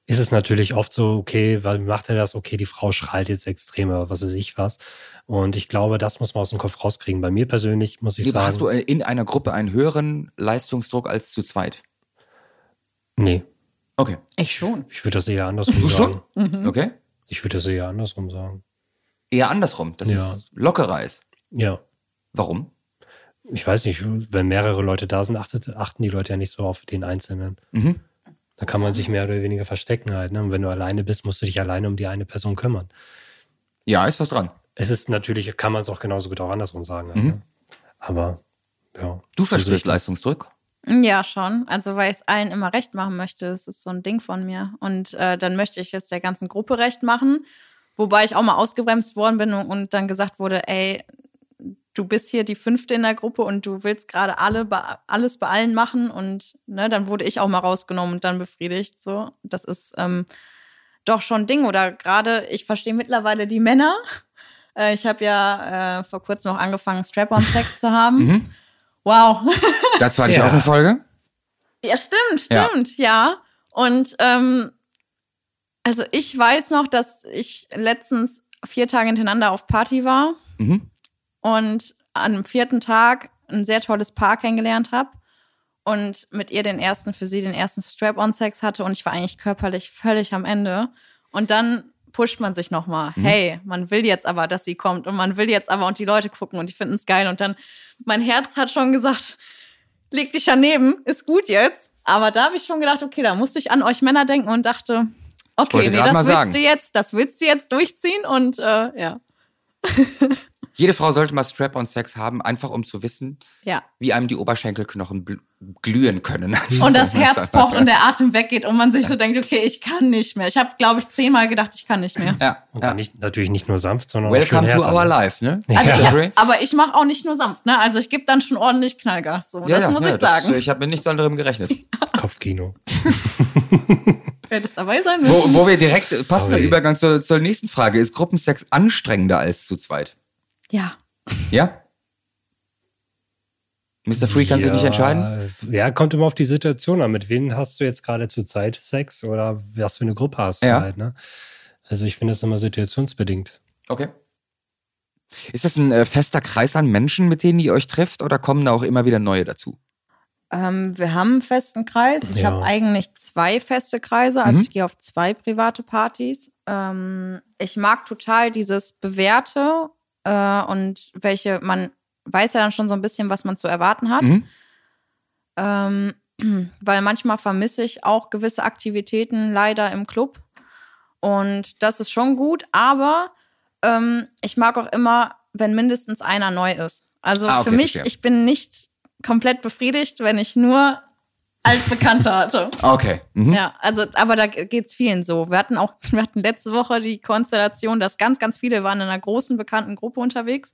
ist es natürlich oft so, okay, weil macht er das? Okay, die Frau schreit jetzt extrem, oder was weiß ich was. Und ich glaube, das muss man aus dem Kopf rauskriegen. Bei mir persönlich muss ich Lieber sagen, hast du in einer Gruppe einen höheren Leistungsdruck als zu zweit? nee, Okay. Ich schon. ich würde das eher andersrum Du sagen. schon? Okay. Ich würde das eher andersrum sagen. Eher andersrum, dass Ja. es lockerer ist. Ja. Warum? Ich weiß nicht, wenn mehrere Leute da sind, achtet, achten die Leute ja nicht so auf den Einzelnen. Mhm. Da kann man sich mehr oder weniger verstecken halt. Ne? Und wenn du alleine bist, musst du dich alleine um die eine Person kümmern. Ja, ist was dran. Es ist natürlich, kann man es auch genauso gut auch andersrum sagen. Halt, Mhm. ne? Aber ja. Du verstehst. Leistungsdruck? Ja, schon. Also, weil ich es allen immer recht machen möchte. Das ist so ein Ding von mir. Und äh, dann möchte ich es der ganzen Gruppe recht machen. Wobei ich auch mal ausgebremst worden bin und, und dann gesagt wurde, ey, du bist hier die Fünfte in der Gruppe und du willst gerade alle bei, alles bei allen machen. Und ne, dann wurde ich auch mal rausgenommen und dann befriedigt. So, das ist ähm, doch schon ein Ding. Oder gerade, ich verstehe mittlerweile die Männer. Äh, ich habe ja äh, vor kurzem noch angefangen, Strap-on-Sex zu haben. Mhm. Wow. Das war ich Ja. auch eine Folge. Ja, stimmt, Ja. stimmt, ja. Und ähm, also ich weiß noch, dass ich letztens vier Tage hintereinander auf Party war Mhm. Und an dem vierten Tag ein sehr tolles Paar kennengelernt habe und mit ihr den ersten, für sie den ersten Strap-on-Sex hatte und ich war eigentlich körperlich völlig am Ende. Und dann pusht man sich nochmal. Mhm. Hey, man will jetzt aber, dass sie kommt und man will jetzt aber und die Leute gucken und die finden es geil. Und dann, mein Herz hat schon gesagt, leg dich daneben, ist gut jetzt. Aber da habe ich schon gedacht, okay, da musste ich an euch Männer denken und dachte, okay, nee, das willst sagen. du jetzt, das willst du jetzt durchziehen und äh, ja. Jede Frau sollte mal Strap-on-Sex haben, einfach um zu wissen, Ja. wie einem die Oberschenkelknochen bl- glühen können. Und das Herz pocht und der Atem weggeht und man sich so denkt, okay, ich kann nicht mehr. Ich habe, glaube ich, zehnmal gedacht, ich kann nicht mehr. Ja, Und ja. dann nicht, natürlich nicht nur sanft, sondern auch Welcome schön to härter, our ne? life, ne? Also ich Jeffrey? hab, aber ich mache auch nicht nur sanft, ne? Also ich gebe dann schon ordentlich Knallgas. So. das muss ich das, sagen. ich habe mit nichts anderem gerechnet. Kopfkino. Werdest dabei sein wo, müssen. wo wir direkt, passender Sorry. Übergang zur, zur nächsten Frage, ist Gruppensex anstrengender als zu zweit? Ja. Ja? Mr. Free kann sich nicht entscheiden? Ja, kommt immer auf die Situation an. Mit wem hast du jetzt gerade zur Zeit Sex oder was für eine Gruppe hast du Ja. halt, ne? Also ich finde es immer situationsbedingt. Okay. Ist das ein äh, fester Kreis an Menschen, mit denen ihr euch trefft, oder kommen da auch immer wieder neue dazu? Ähm, wir haben einen festen Kreis. Ich Ja. habe eigentlich zwei feste Kreise. Also Mhm. ich gehe auf zwei private Partys. Ähm, ich mag total dieses Bewährte äh, und welche, man weiß ja dann schon so ein bisschen, was man zu erwarten hat. Mhm. Ähm, weil manchmal vermisse ich auch gewisse Aktivitäten leider im Club. Und das ist schon gut, aber ähm, ich mag auch immer, wenn mindestens einer neu ist. Also Ah, okay, für mich, verstehe. ich bin nicht komplett befriedigt, wenn ich nur Altbekannte hatte. Okay. Mhm. Ja, also, aber da geht's vielen so. Wir hatten auch, wir hatten letzte Woche die Konstellation, dass ganz, ganz viele waren in einer großen bekannten Gruppe unterwegs,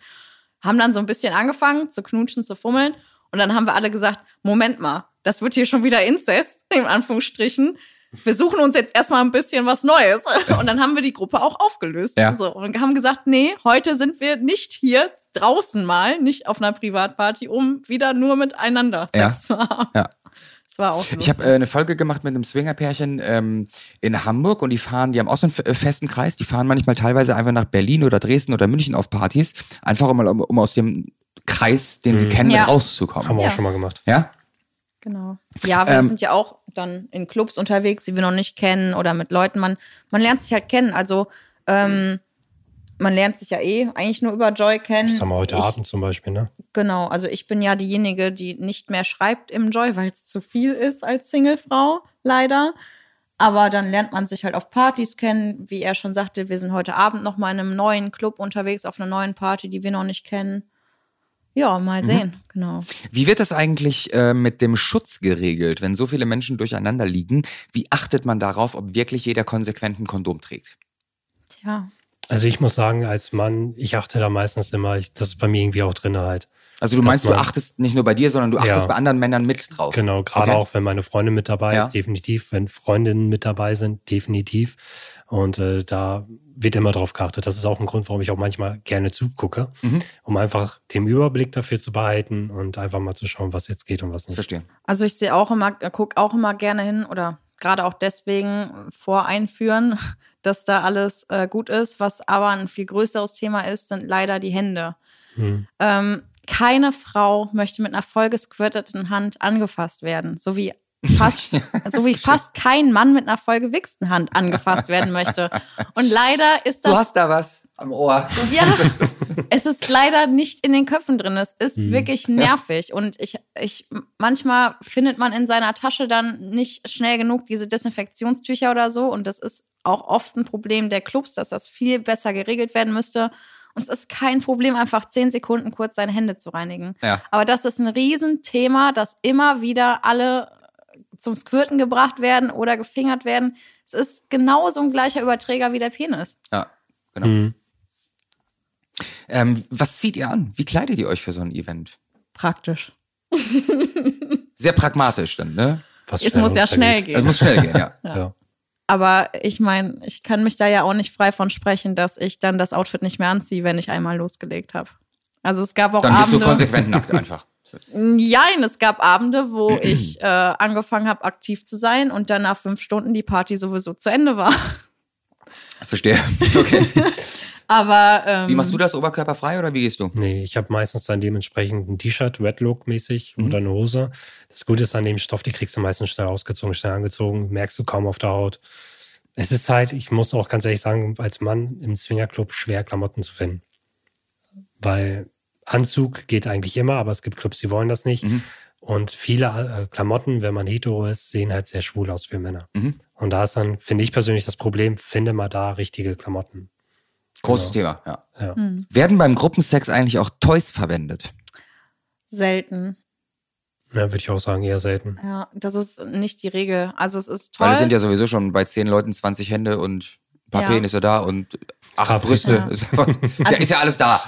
haben dann so ein bisschen angefangen zu knutschen, zu fummeln. Und dann haben wir alle gesagt, Moment mal, das wird hier schon wieder Inzest, in Anführungsstrichen. Wir suchen uns jetzt erstmal ein bisschen was Neues. Und dann haben wir die Gruppe auch aufgelöst. Ja. So, und haben gesagt, nee, heute sind wir nicht hier draußen mal, nicht auf einer Privatparty, um wieder nur miteinander Sex Ja. zu haben. Ja. Das war auch Ich habe lustig. äh, eine Folge gemacht mit einem Swingerpärchen ähm, in Hamburg und die fahren, die haben auch so einen f- äh, festen Kreis, die fahren manchmal teilweise einfach nach Berlin oder Dresden oder München auf Partys, einfach um, mal- um, um aus dem Kreis, den sie Mhm. kennen, Ja. rauszukommen. Haben wir Ja. auch schon mal gemacht. Ja? Genau. Ja, wir Ähm, sind ja auch dann in Clubs unterwegs, die wir noch nicht kennen oder mit Leuten. Man, man lernt sich halt kennen. Also ähm, man lernt sich ja eh eigentlich nur über Joy kennen. Das haben wir heute ich, Abend zum Beispiel, ne? Genau, also ich bin ja diejenige, die nicht mehr schreibt im Joy, weil es zu viel ist als Singlefrau, leider. Aber dann lernt man sich halt auf Partys kennen. Wie er schon sagte, wir sind heute Abend noch mal in einem neuen Club unterwegs, auf einer neuen Party, die wir noch nicht kennen. Ja, mal sehen, genau. Wie wird das eigentlich äh, mit dem Schutz geregelt, wenn so viele Menschen durcheinander liegen? Wie achtet man darauf, ob wirklich jeder konsequent ein Kondom trägt? Tja, Also ich muss sagen, als Mann, ich achte da meistens immer, ich, das ist bei mir irgendwie auch drin halt. Also du meinst, du achtest nicht nur bei dir, sondern du achtest Ja. bei anderen Männern mit drauf. Genau, gerade Okay. auch wenn meine Freundin mit dabei Ja. ist, definitiv. Wenn Freundinnen mit dabei sind, definitiv. Und äh, da wird immer drauf geachtet. Das ist auch ein Grund, warum ich auch manchmal gerne zugucke, Mhm. um einfach den Überblick dafür zu behalten und einfach mal zu schauen, was jetzt geht und was nicht. Verstehe. Also ich sehe auch immer, gucke auch immer gerne hin oder gerade auch deswegen voreinführen, dass da alles äh, gut ist. Was aber ein viel größeres Thema ist, sind leider die Hände. Hm. Ähm, keine Frau möchte mit einer vollgesquirteten Hand angefasst werden, so wie fast, so wie fast kein Mann mit einer vollgewichsten Hand angefasst werden möchte. Und leider ist das Du hast da was am Ohr. ja, es ist leider nicht in den Köpfen drin. Es ist Mhm. wirklich nervig. Und ich, ich, manchmal findet man in seiner Tasche dann nicht schnell genug diese Desinfektionstücher oder so. Und das ist auch oft ein Problem der Clubs, dass das viel besser geregelt werden müsste. Und es ist kein Problem, einfach zehn Sekunden kurz seine Hände zu reinigen. Ja. Aber das ist ein Riesenthema, dass immer wieder alle zum Squirten gebracht werden oder gefingert werden. Es ist genauso ein gleicher Überträger wie der Penis. Ja, genau. Hm. Ähm, was zieht ihr an? Wie kleidet ihr euch für so ein Event? Praktisch. Sehr pragmatisch dann, ne? Was Es schnell muss ja schnell Es gehen. muss schnell gehen, ja. Ja. Aber ich meine, ich kann mich da ja auch nicht frei von sprechen, dass ich dann das Outfit nicht mehr anziehe, wenn ich einmal losgelegt habe. Also es gab auch Dann bist du Abende. konsequent nackt einfach. Nein, es gab Abende, wo ich äh, angefangen habe, aktiv zu sein und dann nach fünf Stunden die Party sowieso zu Ende war. Verstehe. Okay. Aber ähm, Wie machst du das? Oberkörperfrei oder wie gehst du? Nee, ich habe meistens dann dementsprechend ein T-Shirt, Red Look mäßig Mhm. oder eine Hose. Das Gute ist an dem Stoff, die kriegst du meistens schnell ausgezogen, schnell angezogen, merkst du kaum auf der Haut. Es ist halt, ich muss auch ganz ehrlich sagen, als Mann im Swingerclub schwer Klamotten zu finden. Weil Anzug geht eigentlich immer, aber es gibt Clubs, die wollen das nicht. Mhm. Und viele äh, Klamotten, wenn man hetero ist, sehen halt sehr schwul aus für Männer. Mhm. Und da ist dann, finde ich persönlich, das Problem, finde mal da richtige Klamotten. Großes Genau. Thema, ja. Ja. hm, Werden beim Gruppensex eigentlich auch Toys verwendet? selten. Ja, würde ich auch sagen, eher selten. Ja, das ist nicht die Regel. Also es ist toll. Weil es sind ja sowieso schon bei zehn Leuten 20 Hände und ein paar Ja. Penisse da und acht Kraft. Brüste. Ja. Ist, ja, ist ja alles da.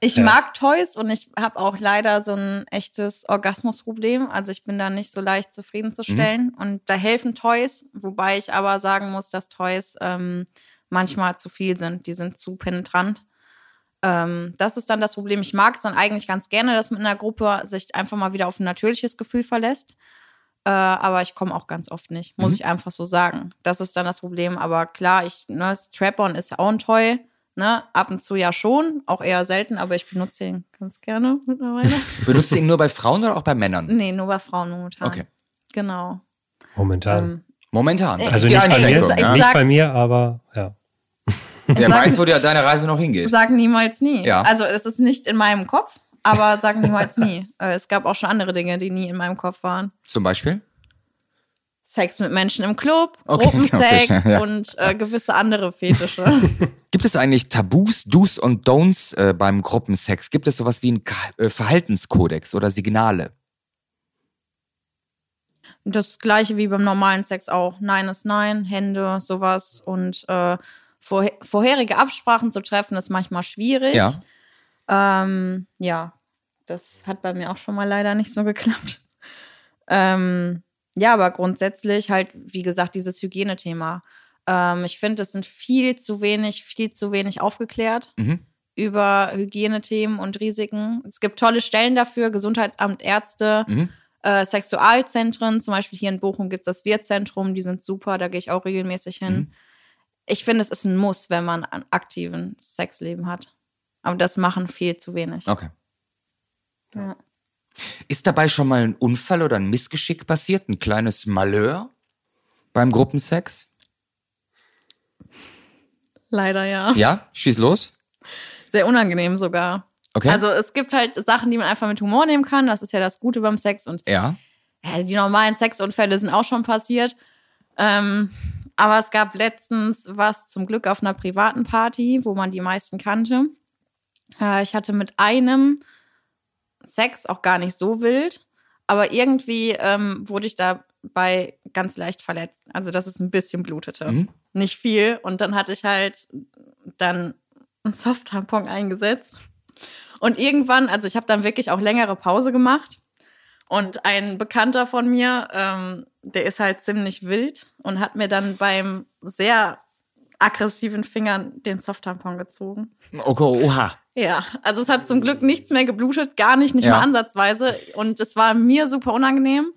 Ich Ja. mag Toys und ich habe auch leider so ein echtes Orgasmusproblem. Also ich bin da nicht so leicht zufriedenzustellen. Und da helfen Toys, wobei ich aber sagen muss, dass Toys ähm, manchmal zu viel sind. Die sind zu penetrant. Ähm, das ist dann das Problem. Ich mag es dann eigentlich ganz gerne, dass man in einer Gruppe sich einfach mal wieder auf ein natürliches Gefühl verlässt. Äh, aber ich komme auch ganz oft nicht, muss Mhm. ich einfach so sagen. Das ist dann das Problem. Aber klar, ich, ne, Strap-on ist ja auch ein Toy. Ne, ab und zu ja schon, auch eher selten, aber ich benutze ihn ganz gerne mittlerweile. Benutzt du ihn nur bei Frauen oder auch bei Männern? nee, nur bei Frauen momentan. Okay. Genau. Momentan. Ähm, Momentan. Also nicht bei, mir, ich ja? nicht bei mir, aber ja. Wer sag- weiß, wo dir deine Reise noch hingeht. Sag niemals nie. Ja. Also es ist nicht in meinem Kopf, aber sag niemals nie. Äh, es gab auch schon andere Dinge, die nie in meinem Kopf waren. Zum Beispiel? Sex mit Menschen im Club, Okay, Gruppensex ja. und äh, gewisse andere Fetische. Gibt es eigentlich Tabus, Do's und Don'ts äh, beim Gruppensex? Gibt es sowas wie einen äh, Verhaltenskodex oder Signale? das gleiche wie beim normalen Sex auch. Nein ist Nein, Hände, sowas. Und äh, vorher vorherige Absprachen zu treffen, ist manchmal schwierig. Ja. Ähm, ja, das hat bei mir auch schon mal leider nicht so geklappt. Ähm, ja, aber grundsätzlich halt, wie gesagt, dieses Hygienethema. Ähm, ich finde, es sind viel zu wenig, viel zu wenig aufgeklärt Mhm. über Hygienethemen und Risiken. Es gibt tolle Stellen dafür, Gesundheitsamt, Ärzte, Mhm. äh, Sexualzentren. Zum Beispiel hier in Bochum gibt es das Wirtzentrum, die sind super, da gehe ich auch regelmäßig hin. Mhm. Ich finde, es ist ein Muss, wenn man ein aktiven Sexleben hat. Aber das machen viel zu wenig. Okay. Ja. Ist dabei schon mal ein Unfall oder ein Missgeschick passiert? Ein kleines Malheur beim Gruppensex? Leider ja. Ja, schieß los. Sehr unangenehm sogar. Okay. Also es gibt halt Sachen, die man einfach mit Humor nehmen kann. Das ist ja das Gute beim Sex. Und ja. ja, die normalen Sexunfälle sind auch schon passiert. Ähm, aber es gab letztens was zum Glück auf einer privaten Party, wo man die meisten kannte. Äh, ich hatte mit einem Sex auch gar nicht so wild, aber irgendwie ähm, wurde ich dabei ganz leicht verletzt. Also, dass es ein bisschen blutete. Mhm. Nicht viel. Und dann hatte ich halt dann einen Soft-Tampon eingesetzt. Und irgendwann, also ich habe dann wirklich auch längere Pause gemacht. Und ein Bekannter von mir, ähm, der ist halt ziemlich wild und hat mir dann beim sehr aggressiven Fingern den Soft-Tampon gezogen. Okay, oha. Ja, also es hat zum Glück nichts mehr geblutet, gar nicht, nicht Ja. mal ansatzweise. Und es war mir super unangenehm.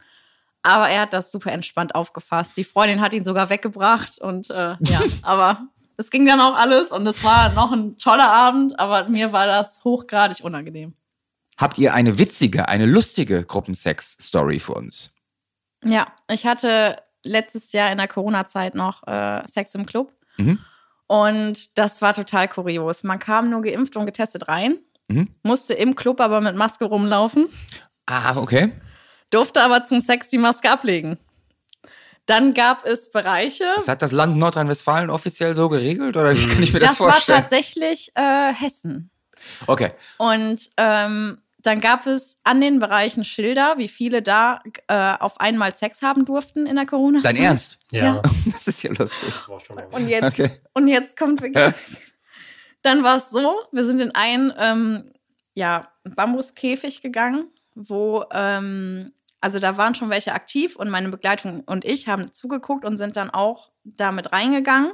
Aber er hat das super entspannt aufgefasst. Die Freundin hat ihn sogar weggebracht und äh, ja, aber es ging dann auch alles und es war noch ein toller Abend, aber mir war das hochgradig unangenehm. Habt ihr eine witzige, eine lustige Gruppensex-Story für uns? Ja, ich hatte letztes Jahr in der Corona-Zeit noch äh, Sex im Club. Mhm. Und das war total kurios. Man kam nur geimpft und getestet rein, Mhm. musste im Club aber mit Maske rumlaufen, Ah, okay. durfte aber zum Sex die Maske ablegen. Dann gab es Bereiche. Das hat das Land Nordrhein-Westfalen offiziell so geregelt oder wie kann ich mir das, Das war vorstellen? tatsächlich äh, Hessen. Okay. Und ähm, dann gab es an den Bereichen Schilder, wie viele da äh, auf einmal Sex haben durften in der Corona-Zeit. Dein Ernst? Ja. Das ist ja lustig. Und jetzt, Okay. und jetzt kommt wirklich. Dann war es so, wir sind in einen ähm, ja, Bambuskäfig gegangen, wo, ähm, also da waren schon welche aktiv und meine Begleitung und ich haben zugeguckt und sind dann auch damit reingegangen.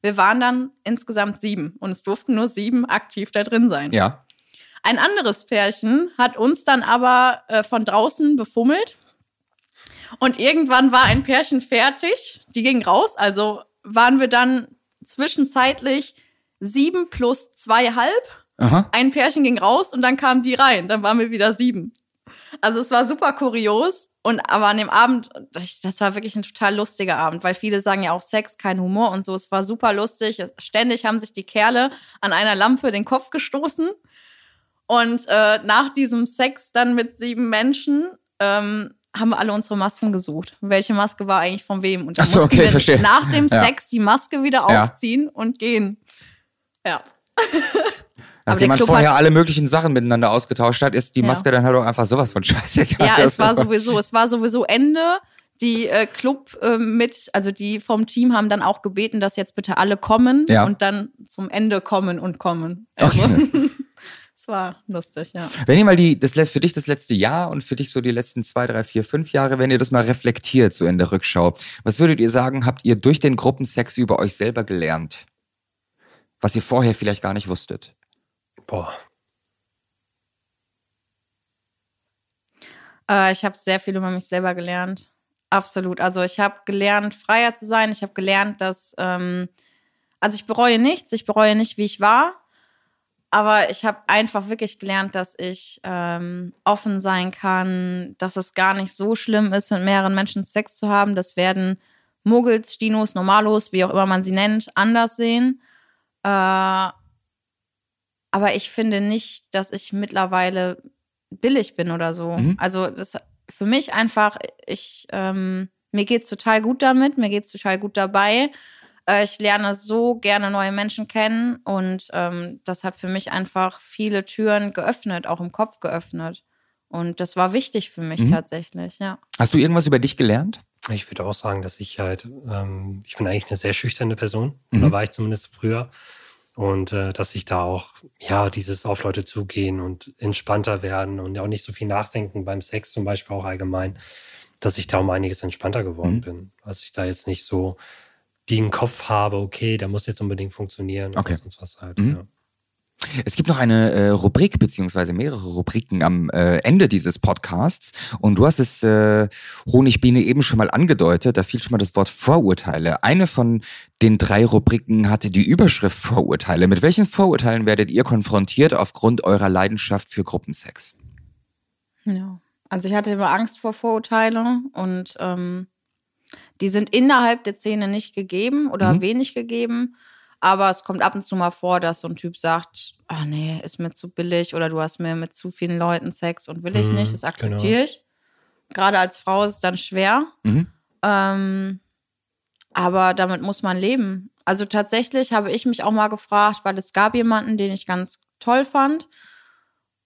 Wir waren dann insgesamt sieben und es durften nur sieben aktiv da drin sein. Ja. Ein anderes Pärchen hat uns dann aber äh, von draußen befummelt. Und irgendwann war ein Pärchen fertig. Die ging raus. Also waren wir dann zwischenzeitlich sieben plus zweieinhalb. Aha. Ein Pärchen ging raus und dann kamen die rein. Dann waren wir wieder sieben. Also es war super kurios. Und aber an dem Abend, das war wirklich ein total lustiger Abend, weil viele sagen ja auch Sex, kein Humor und so. Es war super lustig. Ständig haben sich die Kerle an einer Lampe den Kopf gestoßen. Und äh, nach diesem Sex dann mit sieben Menschen ähm, haben wir alle unsere Masken gesucht. Welche Maske war eigentlich von wem? Und dann so, mussten okay, wir verstehe. nach dem Ja. Sex die Maske wieder Ja. aufziehen und gehen. Ja. Nachdem man Club vorher hat- alle möglichen Sachen miteinander ausgetauscht hat, ist die Ja. Maske dann halt auch einfach sowas von scheißegal. Ja, es war sowieso, es war sowieso Ende. Die äh, Club äh, mit, also die vom Team haben dann auch gebeten, dass jetzt bitte alle kommen Ja. und dann zum Ende kommen und kommen. Also, Okay. es war lustig, ja. Wenn ihr mal die, das, für dich das letzte Jahr und für dich so die letzten zwei, drei, vier, fünf Jahre, wenn ihr das mal reflektiert, so in der Rückschau, was würdet ihr sagen, habt ihr durch den Gruppensex über euch selber gelernt? Was ihr vorher vielleicht gar nicht wusstet? Boah. Äh, ich habe sehr viel über mich selber gelernt. Absolut. Also ich habe gelernt, freier zu sein. Ich habe gelernt, dass, ähm, also ich bereue nichts. Ich bereue nicht, wie ich war. Aber ich habe einfach wirklich gelernt, dass ich ähm, offen sein kann, dass es gar nicht so schlimm ist, mit mehreren Menschen Sex zu haben. Das werden Muggels, Stinos, Normalos, wie auch immer man sie nennt, anders sehen. Äh, aber ich finde nicht, dass ich mittlerweile billig bin oder so. Mhm. Also das für mich einfach, ich, ähm, mir geht's total gut damit, mir geht's total gut dabei. Äh, ich lerne so gerne neue Menschen kennen und ähm, das hat für mich einfach viele Türen geöffnet, auch im Kopf geöffnet. Und das war wichtig für mich Mhm. tatsächlich, ja. Hast du irgendwas über dich gelernt? Ich würde auch sagen, dass ich halt, ähm, ich bin eigentlich eine sehr schüchterne Person. Mhm. Oder war ich zumindest früher. Und äh, dass ich da auch, ja, dieses auf Leute zugehen und entspannter werden und auch nicht so viel nachdenken beim Sex zum Beispiel auch allgemein, dass ich da um einiges entspannter geworden Mhm. bin. Dass ich da jetzt nicht so den Kopf habe, okay, der muss jetzt unbedingt funktionieren Okay. oder sonst was halt. Mhm. Ja. Es gibt noch eine äh, Rubrik, beziehungsweise mehrere Rubriken am äh, Ende dieses Podcasts. Und du hast es, äh, Honigbiene, eben schon mal angedeutet. Da fiel schon mal das Wort Vorurteile. Eine von den drei Rubriken hatte die Überschrift Vorurteile. Mit welchen Vorurteilen werdet ihr konfrontiert aufgrund eurer Leidenschaft für Gruppensex? ja. Also ich hatte immer Angst vor Vorurteilen und ähm, die sind innerhalb der Szene nicht gegeben oder Mhm. wenig gegeben. Aber es kommt ab und zu mal vor, dass so ein Typ sagt, ah nee, ist mir zu billig oder du hast mir mit zu vielen Leuten Sex und will ich Mhm, nicht, das akzeptiere genau. ich. Gerade als Frau ist es dann schwer. Mhm. Ähm, aber damit muss man leben. Also tatsächlich habe ich mich auch mal gefragt, weil es gab jemanden, den ich ganz toll fand.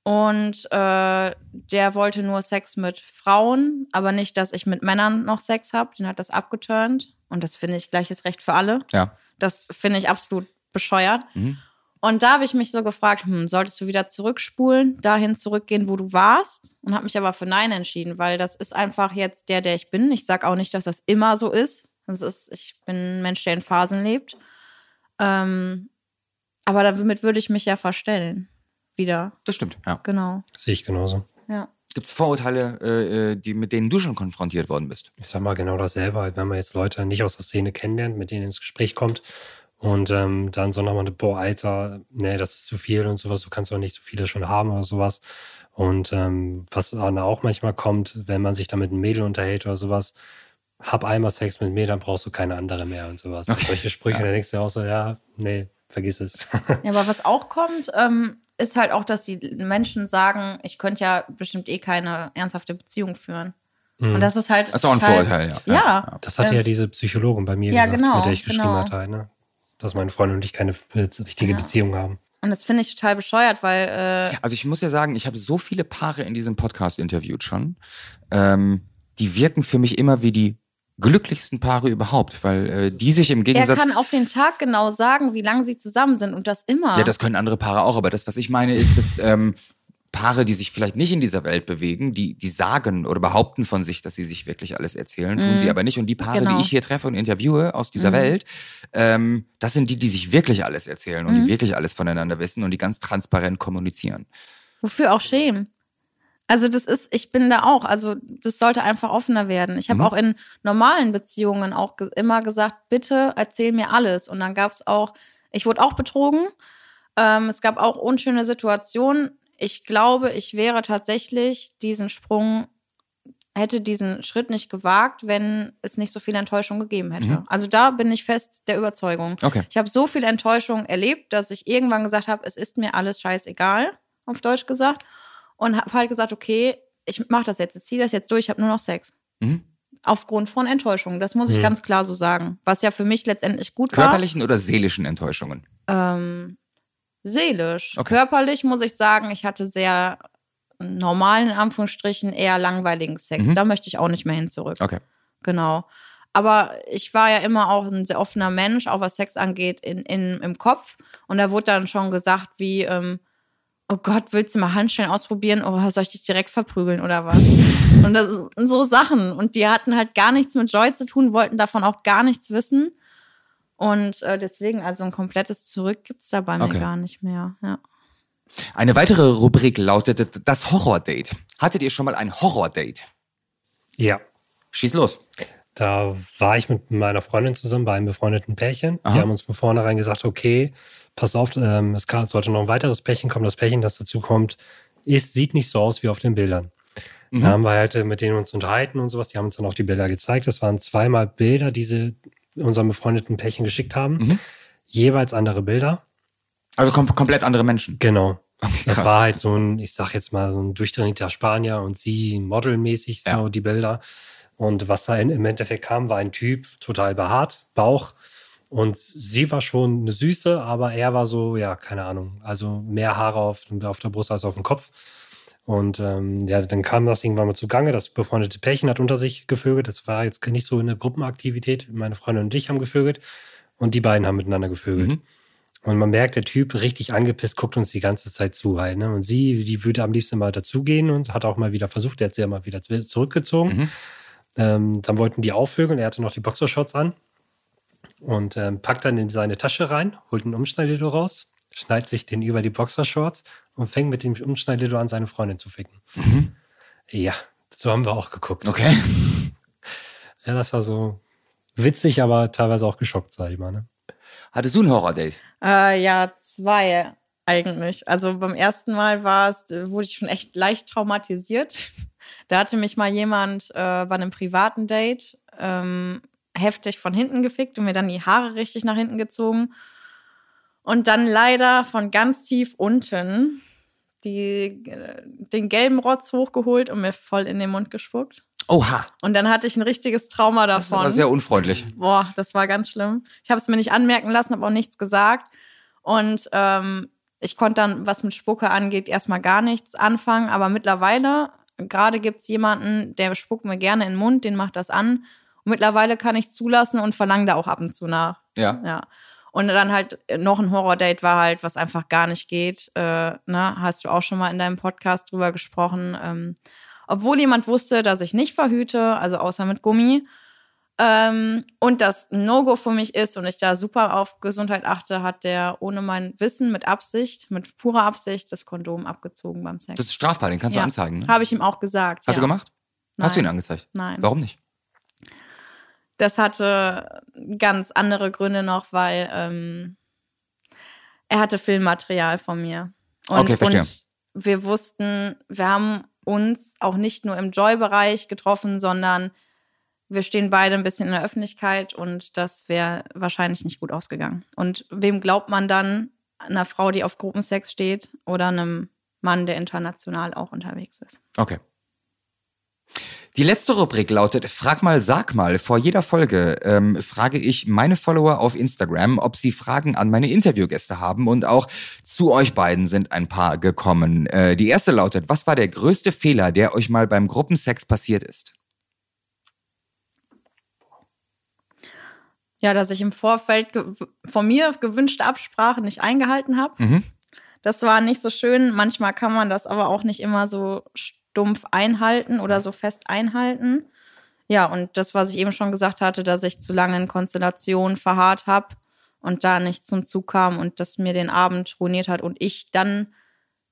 Und äh, der wollte nur Sex mit Frauen, aber nicht, dass ich mit Männern noch Sex habe. Den hat das abgeturnt. Und das finde ich gleiches Recht für alle. Ja. Das finde ich absolut bescheuert. Mhm. Und da habe ich mich so gefragt, hm, solltest du wieder zurückspulen, dahin zurückgehen, wo du warst? Und habe mich aber für Nein entschieden, weil das ist einfach jetzt der, der ich bin. Ich sage auch nicht, dass das immer so ist. Das ist, ich bin ein Mensch, der in Phasen lebt. Ähm, aber damit würde ich mich ja verstellen. Wieder, Das stimmt, ja. genau. Sehe ich genauso. Ja. Gibt es Vorurteile, äh, äh, die, mit denen du schon konfrontiert worden bist? Ich sag mal genau dasselbe, halt, wenn man jetzt Leute nicht aus der Szene kennenlernt, mit denen ins Gespräch kommt und ähm, dann so nochmal, boah, Alter, nee, das ist zu viel und sowas, du kannst auch nicht so viele schon haben oder sowas. Und ähm, was dann auch manchmal kommt, wenn man sich da mit einem Mädel unterhält oder sowas, hab einmal Sex mit mir, dann brauchst du keine andere mehr und sowas. Okay. Solche Sprüche, Ja. dann denkst du auch so, ja, nee, vergiss es. Ja, aber was auch kommt, ähm, ist halt auch, dass die Menschen sagen, ich könnte ja bestimmt eh keine ernsthafte Beziehung führen. Und das ist halt. Das ist auch ein Vorurteil, ja. Ja. Das hatte ja diese Psychologin bei mir Ja, gesagt, genau, mit der ich geschrieben genau. hatte, ne? dass meine Freundin und ich keine richtige Ja. Beziehung haben. Und das finde ich total bescheuert, weil äh, Also ich muss ja sagen, ich habe so viele Paare in diesem Podcast interviewt schon. Ähm, die wirken für mich immer wie die glücklichsten Paare überhaupt, weil äh, die sich im er Gegensatz... kann auf den Tag genau sagen, wie lange sie zusammen sind und das immer. Ja, das können andere Paare auch, aber das, was ich meine, ist, dass ähm, Paare, die sich vielleicht nicht in dieser Welt bewegen, die, die sagen oder behaupten von sich, dass sie sich wirklich alles erzählen, tun sie aber nicht. Und die Paare, Genau. die ich hier treffe und interviewe aus dieser Welt, ähm, das sind die, die sich wirklich alles erzählen und die wirklich alles voneinander wissen und die ganz transparent kommunizieren. Wofür auch schämen. Also das ist, ich bin da auch, also das sollte einfach offener werden. Ich habe Mhm. auch in normalen Beziehungen auch ge immer gesagt, bitte erzähl mir alles. Und dann gab es auch, ich wurde auch betrogen. Ähm, es gab auch unschöne Situationen. Ich glaube, ich wäre tatsächlich diesen Sprung, hätte diesen Schritt nicht gewagt, wenn es nicht so viel Enttäuschung gegeben hätte. Mhm. Also da bin ich fest der Überzeugung. Okay. Ich habe so viel Enttäuschung erlebt, dass ich irgendwann gesagt habe, es ist mir alles scheißegal, auf Deutsch gesagt. Und habe halt gesagt, okay, ich mache das jetzt, ich ziehe das jetzt durch, ich habe nur noch Sex. Mhm. Aufgrund von Enttäuschung. Das muss ich Mhm. ganz klar so sagen. Was ja für mich letztendlich gut war. Körperlichen oder seelischen Enttäuschungen? Ähm, seelisch. Okay. Körperlich muss ich sagen, ich hatte sehr normalen, in Anführungsstrichen, eher langweiligen Sex. Mhm. Da möchte ich auch nicht mehr hin zurück. Okay. Genau. Aber ich war ja immer auch ein sehr offener Mensch, auch was Sex angeht, in, in, im Kopf. Und da wurde dann schon gesagt, wie, ähm, oh Gott, willst du mal Handschellen ausprobieren? Oh, soll ich dich direkt verprügeln oder was? Und das sind so Sachen. Und die hatten halt gar nichts mit Joy zu tun, wollten davon auch gar nichts wissen. Und äh, deswegen, also ein komplettes Zurück gibt's da bei mir Okay. gar nicht mehr. Ja. Eine weitere Rubrik lautete das Horror-Date. Hattet ihr schon mal ein Horror-Date? Ja. Schieß los. Da war ich mit meiner Freundin zusammen bei einem befreundeten Pärchen. Aha. Die haben uns von vornherein gesagt, okay, pass auf, ähm, es kann, sollte noch ein weiteres Pärchen kommen. Das Pärchen, das dazu kommt, ist, sieht nicht so aus wie auf den Bildern. Mhm. Da haben wir halt äh, mit denen uns unterhalten und sowas. Die haben uns dann auch die Bilder gezeigt. Das waren zweimal Bilder, die sie unserem befreundeten Pärchen geschickt haben. Mhm. Jeweils andere Bilder. Also kom komplett andere Menschen. Genau. Okay, Das war halt so ein, ich sag jetzt mal, so ein durchtrainierter Spanier und sie modelmäßig, so Ja. die Bilder. Und was da im Endeffekt kam, war ein Typ, total behaart, Bauch. Und sie war schon eine Süße, aber er war so, ja, keine Ahnung, also mehr Haare auf, auf der Brust als auf dem Kopf. Und ähm, ja, dann kam das irgendwann mal zugange. Das befreundete Pärchen hat unter sich gevögelt. Das war jetzt nicht so eine Gruppenaktivität. Meine Freundin und ich haben gevögelt und die beiden haben miteinander gevögelt. Mhm. Und man merkt, der Typ richtig angepisst, guckt uns die ganze Zeit zu halt. Ne? Und sie, die würde am liebsten mal dazugehen und hat auch mal wieder versucht, der hat sie ja mal wieder zurückgezogen. Mhm. Ähm, dann wollten die aufvögeln, er hatte noch die Boxershorts an und ähm, packt dann in seine Tasche rein, holt ein Umschneidildo raus, schneidet sich den über die Boxershorts und fängt mit dem Umschneidildo an, seine Freundin zu ficken. Ja, so haben wir auch geguckt. Okay. Ja, das war so witzig, aber teilweise auch geschockt, sag ich mal. Ne? Hattest du ein Horror-Date? Äh, ja, zwei. eigentlich. Also beim ersten Mal war es, äh, wurde ich schon echt leicht traumatisiert. Da hatte mich mal jemand äh, bei einem privaten Date ähm, heftig von hinten gefickt und mir dann die Haare richtig nach hinten gezogen. Und dann leider von ganz tief unten die, äh, den gelben Rotz hochgeholt und mir voll in den Mund gespuckt. Oha. Und dann hatte ich ein richtiges Trauma Das davon. aber sehr unfreundlich. Boah, das war ganz schlimm. Ich habe es mir nicht anmerken lassen, habe auch nichts gesagt. Und ähm, ich konnte dann, was mit Spucke angeht, erstmal gar nichts anfangen. Aber mittlerweile, gerade gibt es jemanden, der spuckt mir gerne in den Mund, den macht das an. Und mittlerweile kann ich zulassen und verlange da auch ab und zu nach. Ja. Ja. Und dann halt noch ein Horror-Date war halt, was einfach gar nicht geht. Äh, ne? Hast du auch schon mal in deinem Podcast drüber gesprochen. Ähm, obwohl jemand wusste, dass ich nicht verhüte, also außer mit Gummi. Ähm, und das ein No-Go für mich ist und ich da super auf Gesundheit achte, hat der ohne mein Wissen mit Absicht, mit purer Absicht, das Kondom abgezogen beim Sex. Das ist strafbar, den kannst du Ja. anzeigen. Ne? Habe ich ihm auch gesagt. Hast ja. du gemacht? Hast du ihn Nein. angezeigt? Nein. Warum nicht? Das hatte ganz andere Gründe noch, weil ähm, er hatte Filmmaterial von mir. Und, Okay, verstehe. und wir wussten, wir haben uns auch nicht nur im Joy-Bereich getroffen, sondern wir stehen beide ein bisschen in der Öffentlichkeit und das wäre wahrscheinlich nicht gut ausgegangen. Und wem glaubt man dann? Einer Frau, die auf Gruppensex steht oder einem Mann, der international auch unterwegs ist? Okay. Die letzte Rubrik lautet Frag mal, sag mal. Vor jeder Folge ähm, frage ich meine Follower auf Instagram, ob sie Fragen an meine Interviewgäste haben und auch zu euch beiden sind ein paar gekommen. Äh, die erste lautet, was war der größte Fehler, der euch mal beim Gruppensex passiert ist? Ja, dass ich im Vorfeld von mir gewünschte Absprache nicht eingehalten habe. Mhm. Das war nicht so schön. Manchmal kann man das aber auch nicht immer so stumpf einhalten oder so fest einhalten. Ja, und das, was ich eben schon gesagt hatte, dass ich zu lange in Konstellationen verharrt habe und da nicht zum Zug kam und das mir den Abend ruiniert hat und ich dann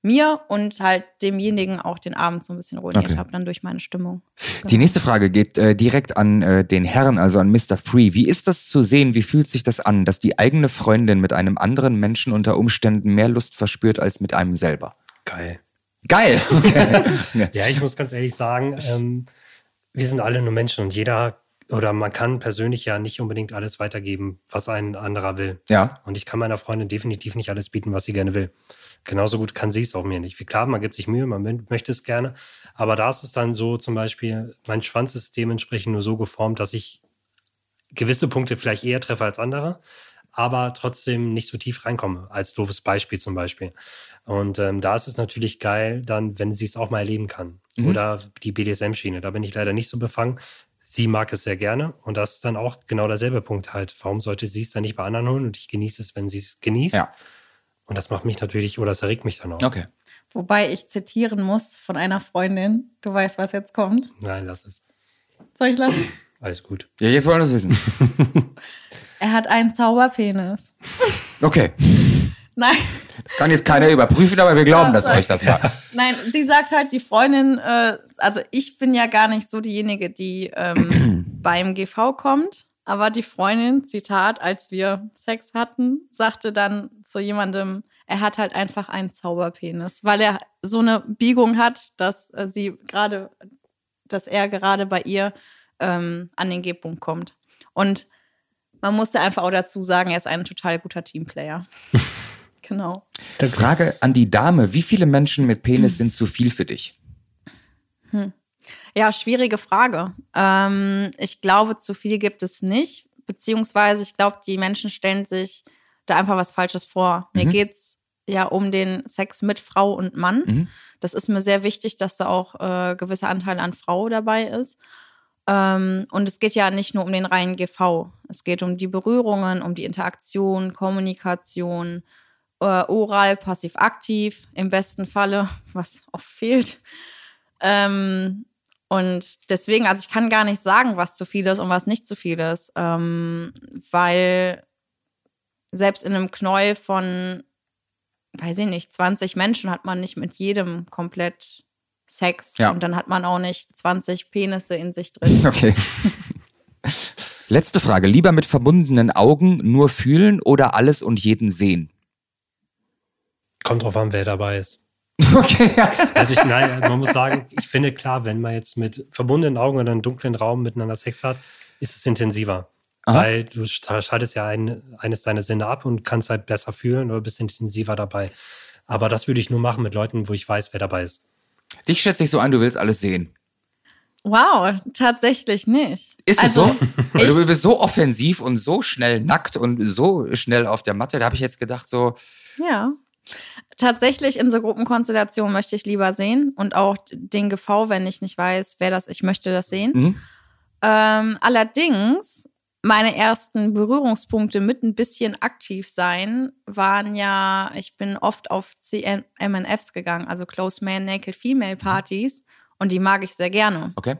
mir und halt demjenigen auch den Abend so ein bisschen ruiniert Okay. habe, dann durch meine Stimmung. Die nächste Frage geht äh, direkt an äh, den Herrn, also an Mr. Free. Wie ist das zu sehen? Wie fühlt sich das an, dass die eigene Freundin mit einem anderen Menschen unter Umständen mehr Lust verspürt als mit einem selber? Geil. Geil. Okay. Ja, ich muss ganz ehrlich sagen, ähm, wir sind alle nur Menschen und jeder oder man kann persönlich ja nicht unbedingt alles weitergeben, was ein anderer will. ja. Und ich kann meiner Freundin definitiv nicht alles bieten, was sie gerne will. Genauso gut kann sie es auch mir nicht. Wie klar, man gibt sich Mühe, man mö- möchte es gerne. Aber da ist es dann so, zum Beispiel, mein Schwanz ist dementsprechend nur so geformt, dass ich gewisse Punkte vielleicht eher treffe als andere, aber trotzdem nicht so tief reinkomme, als doofes Beispiel zum Beispiel. Und ähm, da ist es natürlich geil, dann, wenn sie es auch mal erleben kann. Mhm. Oder die BDSM-Schiene. Da bin ich leider nicht so befangen. Sie mag es sehr gerne und das ist dann auch genau derselbe Punkt halt. Warum sollte sie es dann nicht bei anderen holen und ich genieße es, wenn sie es genießt? Ja. Und das macht mich natürlich, oder das erregt mich dann auch. Okay. Wobei ich zitieren muss von einer Freundin. Du weißt, was jetzt kommt. Nein, lass es. Soll ich lassen? Alles gut. Ja, jetzt wollen wir das wissen. Er hat einen Zauberpenis. Okay. Nein, Das kann jetzt keiner überprüfen, aber wir glauben das Ja, euch das mal. nein, sie sagt halt, die Freundin, äh, also ich bin ja gar nicht so diejenige, die ähm, beim GV kommt, aber die Freundin, Zitat, als wir Sex hatten, sagte dann zu jemandem, er hat halt einfach einen Zauberpenis, weil er so eine Biegung hat, dass äh, sie gerade, dass er gerade bei ihr ähm, an den G-Punkt kommt. Und man muss ja einfach auch dazu sagen, er ist ein total guter Teamplayer. genau. Frage an die Dame. Wie viele Menschen mit Penis sind zu viel für dich? Ja, schwierige Frage. Ähm, ich glaube, zu viel gibt es nicht. Beziehungsweise, ich glaube, die Menschen stellen sich da einfach was Falsches vor. Mir Mhm. geht's ja um den Sex mit Frau und Mann. Mhm. Das ist mir sehr wichtig, dass da auch äh, gewisser Anteil an Frau dabei ist. Ähm, und es geht ja nicht nur um den reinen GV. Es geht um die Berührungen, um die Interaktion, Kommunikation, äh, oral, passiv-aktiv im besten Falle, was oft fehlt. Ähm, und deswegen, also ich kann gar nicht sagen, was zu viel ist und was nicht zu viel ist, ähm, weil selbst in einem Knäuel von, weiß ich nicht, 20 Menschen hat man nicht mit jedem komplett Sex. Ja. Und dann hat man auch nicht 20 Penisse in sich drin. Okay. Letzte Frage. Lieber mit verbundenen Augen nur fühlen oder alles und jeden sehen? Kommt drauf an, wer dabei ist. Okay, ja. Also ich, nein, man muss sagen, ich finde klar, wenn man jetzt mit verbundenen Augen oder einem dunklen Raum miteinander Sex hat, ist es intensiver. Aha. Weil du schaltest ja ein, eines deiner Sinne ab und kannst halt besser fühlen oder bist intensiver dabei. Aber das würde ich nur machen mit Leuten, wo ich weiß, wer dabei ist. Dich schätze ich so ein, du willst alles sehen. Wow, tatsächlich nicht. Ist also, es so? Weil du bist so offensiv und so schnell nackt und so schnell auf der Matte. Da habe ich jetzt gedacht, so, Ja. Tatsächlich in so Gruppenkonstellationen möchte ich lieber sehen und auch den GV, wenn ich nicht weiß, wer das, ich möchte das sehen. mhm. Ähm, allerdings, meine ersten Berührungspunkte mit ein bisschen aktiv sein waren ja, ich bin oft auf CMNFs gegangen, also Close Man Naked Female Partys und die mag ich sehr gerne. okay.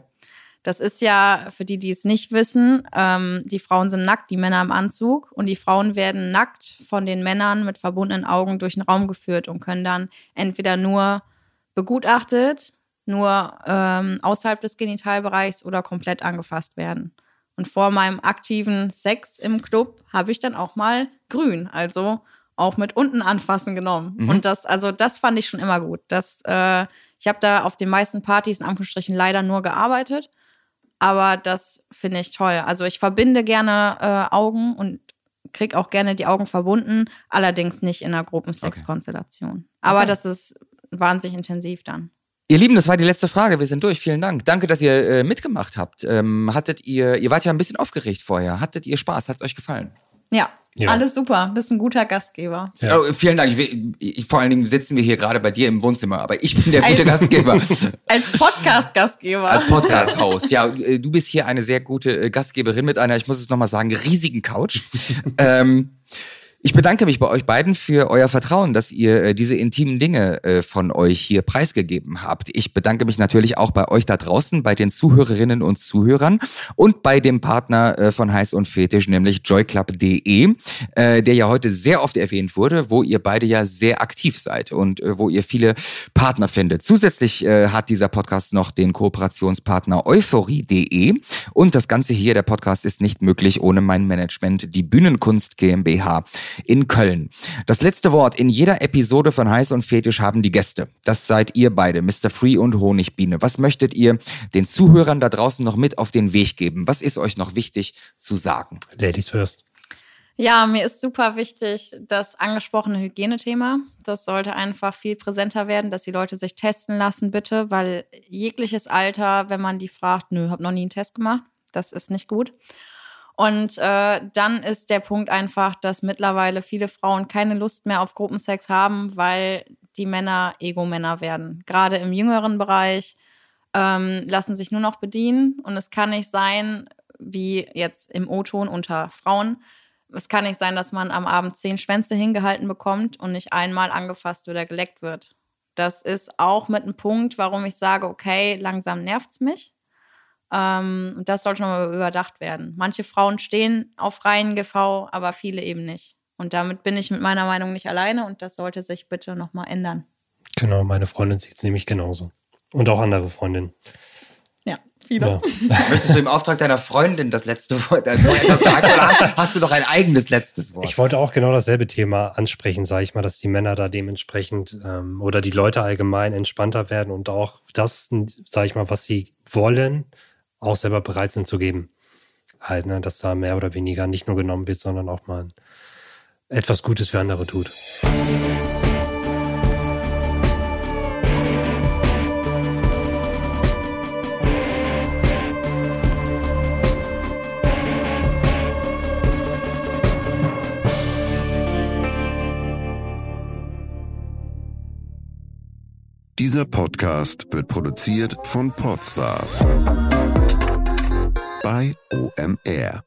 Das ist ja, für die, die es nicht wissen, ähm, die Frauen sind nackt, die Männer im Anzug und die Frauen werden nackt von den Männern mit verbundenen Augen durch den Raum geführt und können dann entweder nur begutachtet, nur ähm, außerhalb des Genitalbereichs oder komplett angefasst werden. Und vor meinem aktiven Sex im Club habe ich dann auch mal grün, also auch mit unten anfassen genommen. Mhm. Und das, also das fand ich schon immer gut. Das, äh, ich habe da auf den meisten Partys in Anführungsstrichen leider nur gearbeitet, aber das finde ich toll. Also ich verbinde gerne äh, Augen und krieg auch gerne die Augen verbunden, allerdings nicht in einer Gruppensexkonstellation. Aber Okay. das ist wahnsinnig intensiv dann. Ihr Lieben, das war die letzte Frage. Wir sind durch. Vielen Dank. Danke, dass ihr äh, mitgemacht habt. Ähm, hattet ihr, ihr wart ja ein bisschen aufgeregt vorher. Hattet ihr Spaß? Hat's euch gefallen? Ja, Ja. alles super. Bist ein guter Gastgeber. Ja. Oh, vielen Dank. Ich, ich, vor allen Dingen sitzen wir hier gerade bei dir im Wohnzimmer, aber ich bin der gute Ein- Gastgeber. Als Podcast-Gastgeber. Als Podcast-Host. Ja, äh, du bist hier eine sehr gute äh, Gastgeberin mit einer, ich muss es nochmal sagen, riesigen Couch. ähm, ich bedanke mich bei euch beiden für euer Vertrauen, dass ihr äh, diese intimen Dinge äh, von euch hier preisgegeben habt. Ich bedanke mich natürlich auch bei euch da draußen, bei den Zuhörerinnen und Zuhörern und bei dem Partner äh, von Heiß und Fetisch, nämlich joyclub.de, äh, der ja heute sehr oft erwähnt wurde, wo ihr beide ja sehr aktiv seid und äh, wo ihr viele Partner findet. Zusätzlich äh, hat dieser Podcast noch den Kooperationspartner euphorie.de und das Ganze hier, der Podcast ist nicht möglich ohne mein Management, die Bühnenkunst GmbH in Köln. Das letzte Wort in jeder Episode von Heiß und Fetisch haben die Gäste. Das seid ihr beide, Mr. Free und Honigbiene. Was möchtet ihr den Zuhörern da draußen noch mit auf den Weg geben? Was ist euch noch wichtig zu sagen? Ladies first. Ja, mir ist super wichtig das angesprochene Hygienethema. Das sollte einfach viel präsenter werden, dass die Leute sich testen lassen, bitte, weil jegliches Alter, wenn man die fragt, nö, hab noch nie einen Test gemacht, das ist nicht gut. Und äh, dann ist der Punkt einfach, dass mittlerweile viele Frauen keine Lust mehr auf Gruppensex haben, weil die Männer Ego-Männer werden. Gerade im jüngeren Bereich ähm, lassen sich nur noch bedienen und es kann nicht sein, wie jetzt im O-Ton unter Frauen, es kann nicht sein, dass man am Abend zehn Schwänze hingehalten bekommt und nicht einmal angefasst oder geleckt wird. Das ist auch mit einem Punkt, warum ich sage, okay, langsam nervt's mich. Ähm, und das sollte nochmal überdacht werden. Manche Frauen stehen auf reinen GV, aber viele eben nicht. Und damit bin ich mit meiner Meinung nicht alleine und das sollte sich bitte nochmal ändern. Genau, meine Freundin sieht es nämlich genauso. Und auch andere Freundinnen. Ja, viele. Ja. Möchtest du im Auftrag deiner Freundin das letzte Wort noch etwas sagen oder hast, hast du noch ein eigenes letztes Wort? Ich wollte auch genau dasselbe Thema ansprechen, sage ich mal, dass die Männer da dementsprechend ähm, oder die Leute allgemein entspannter werden und auch das, sage ich mal, was sie wollen, auch selber bereit sind zu geben. Halt, ne, dass da mehr oder weniger nicht nur genommen wird, sondern auch mal etwas Gutes für andere tut. Dieser Podcast wird produziert von Podstars bei OMR.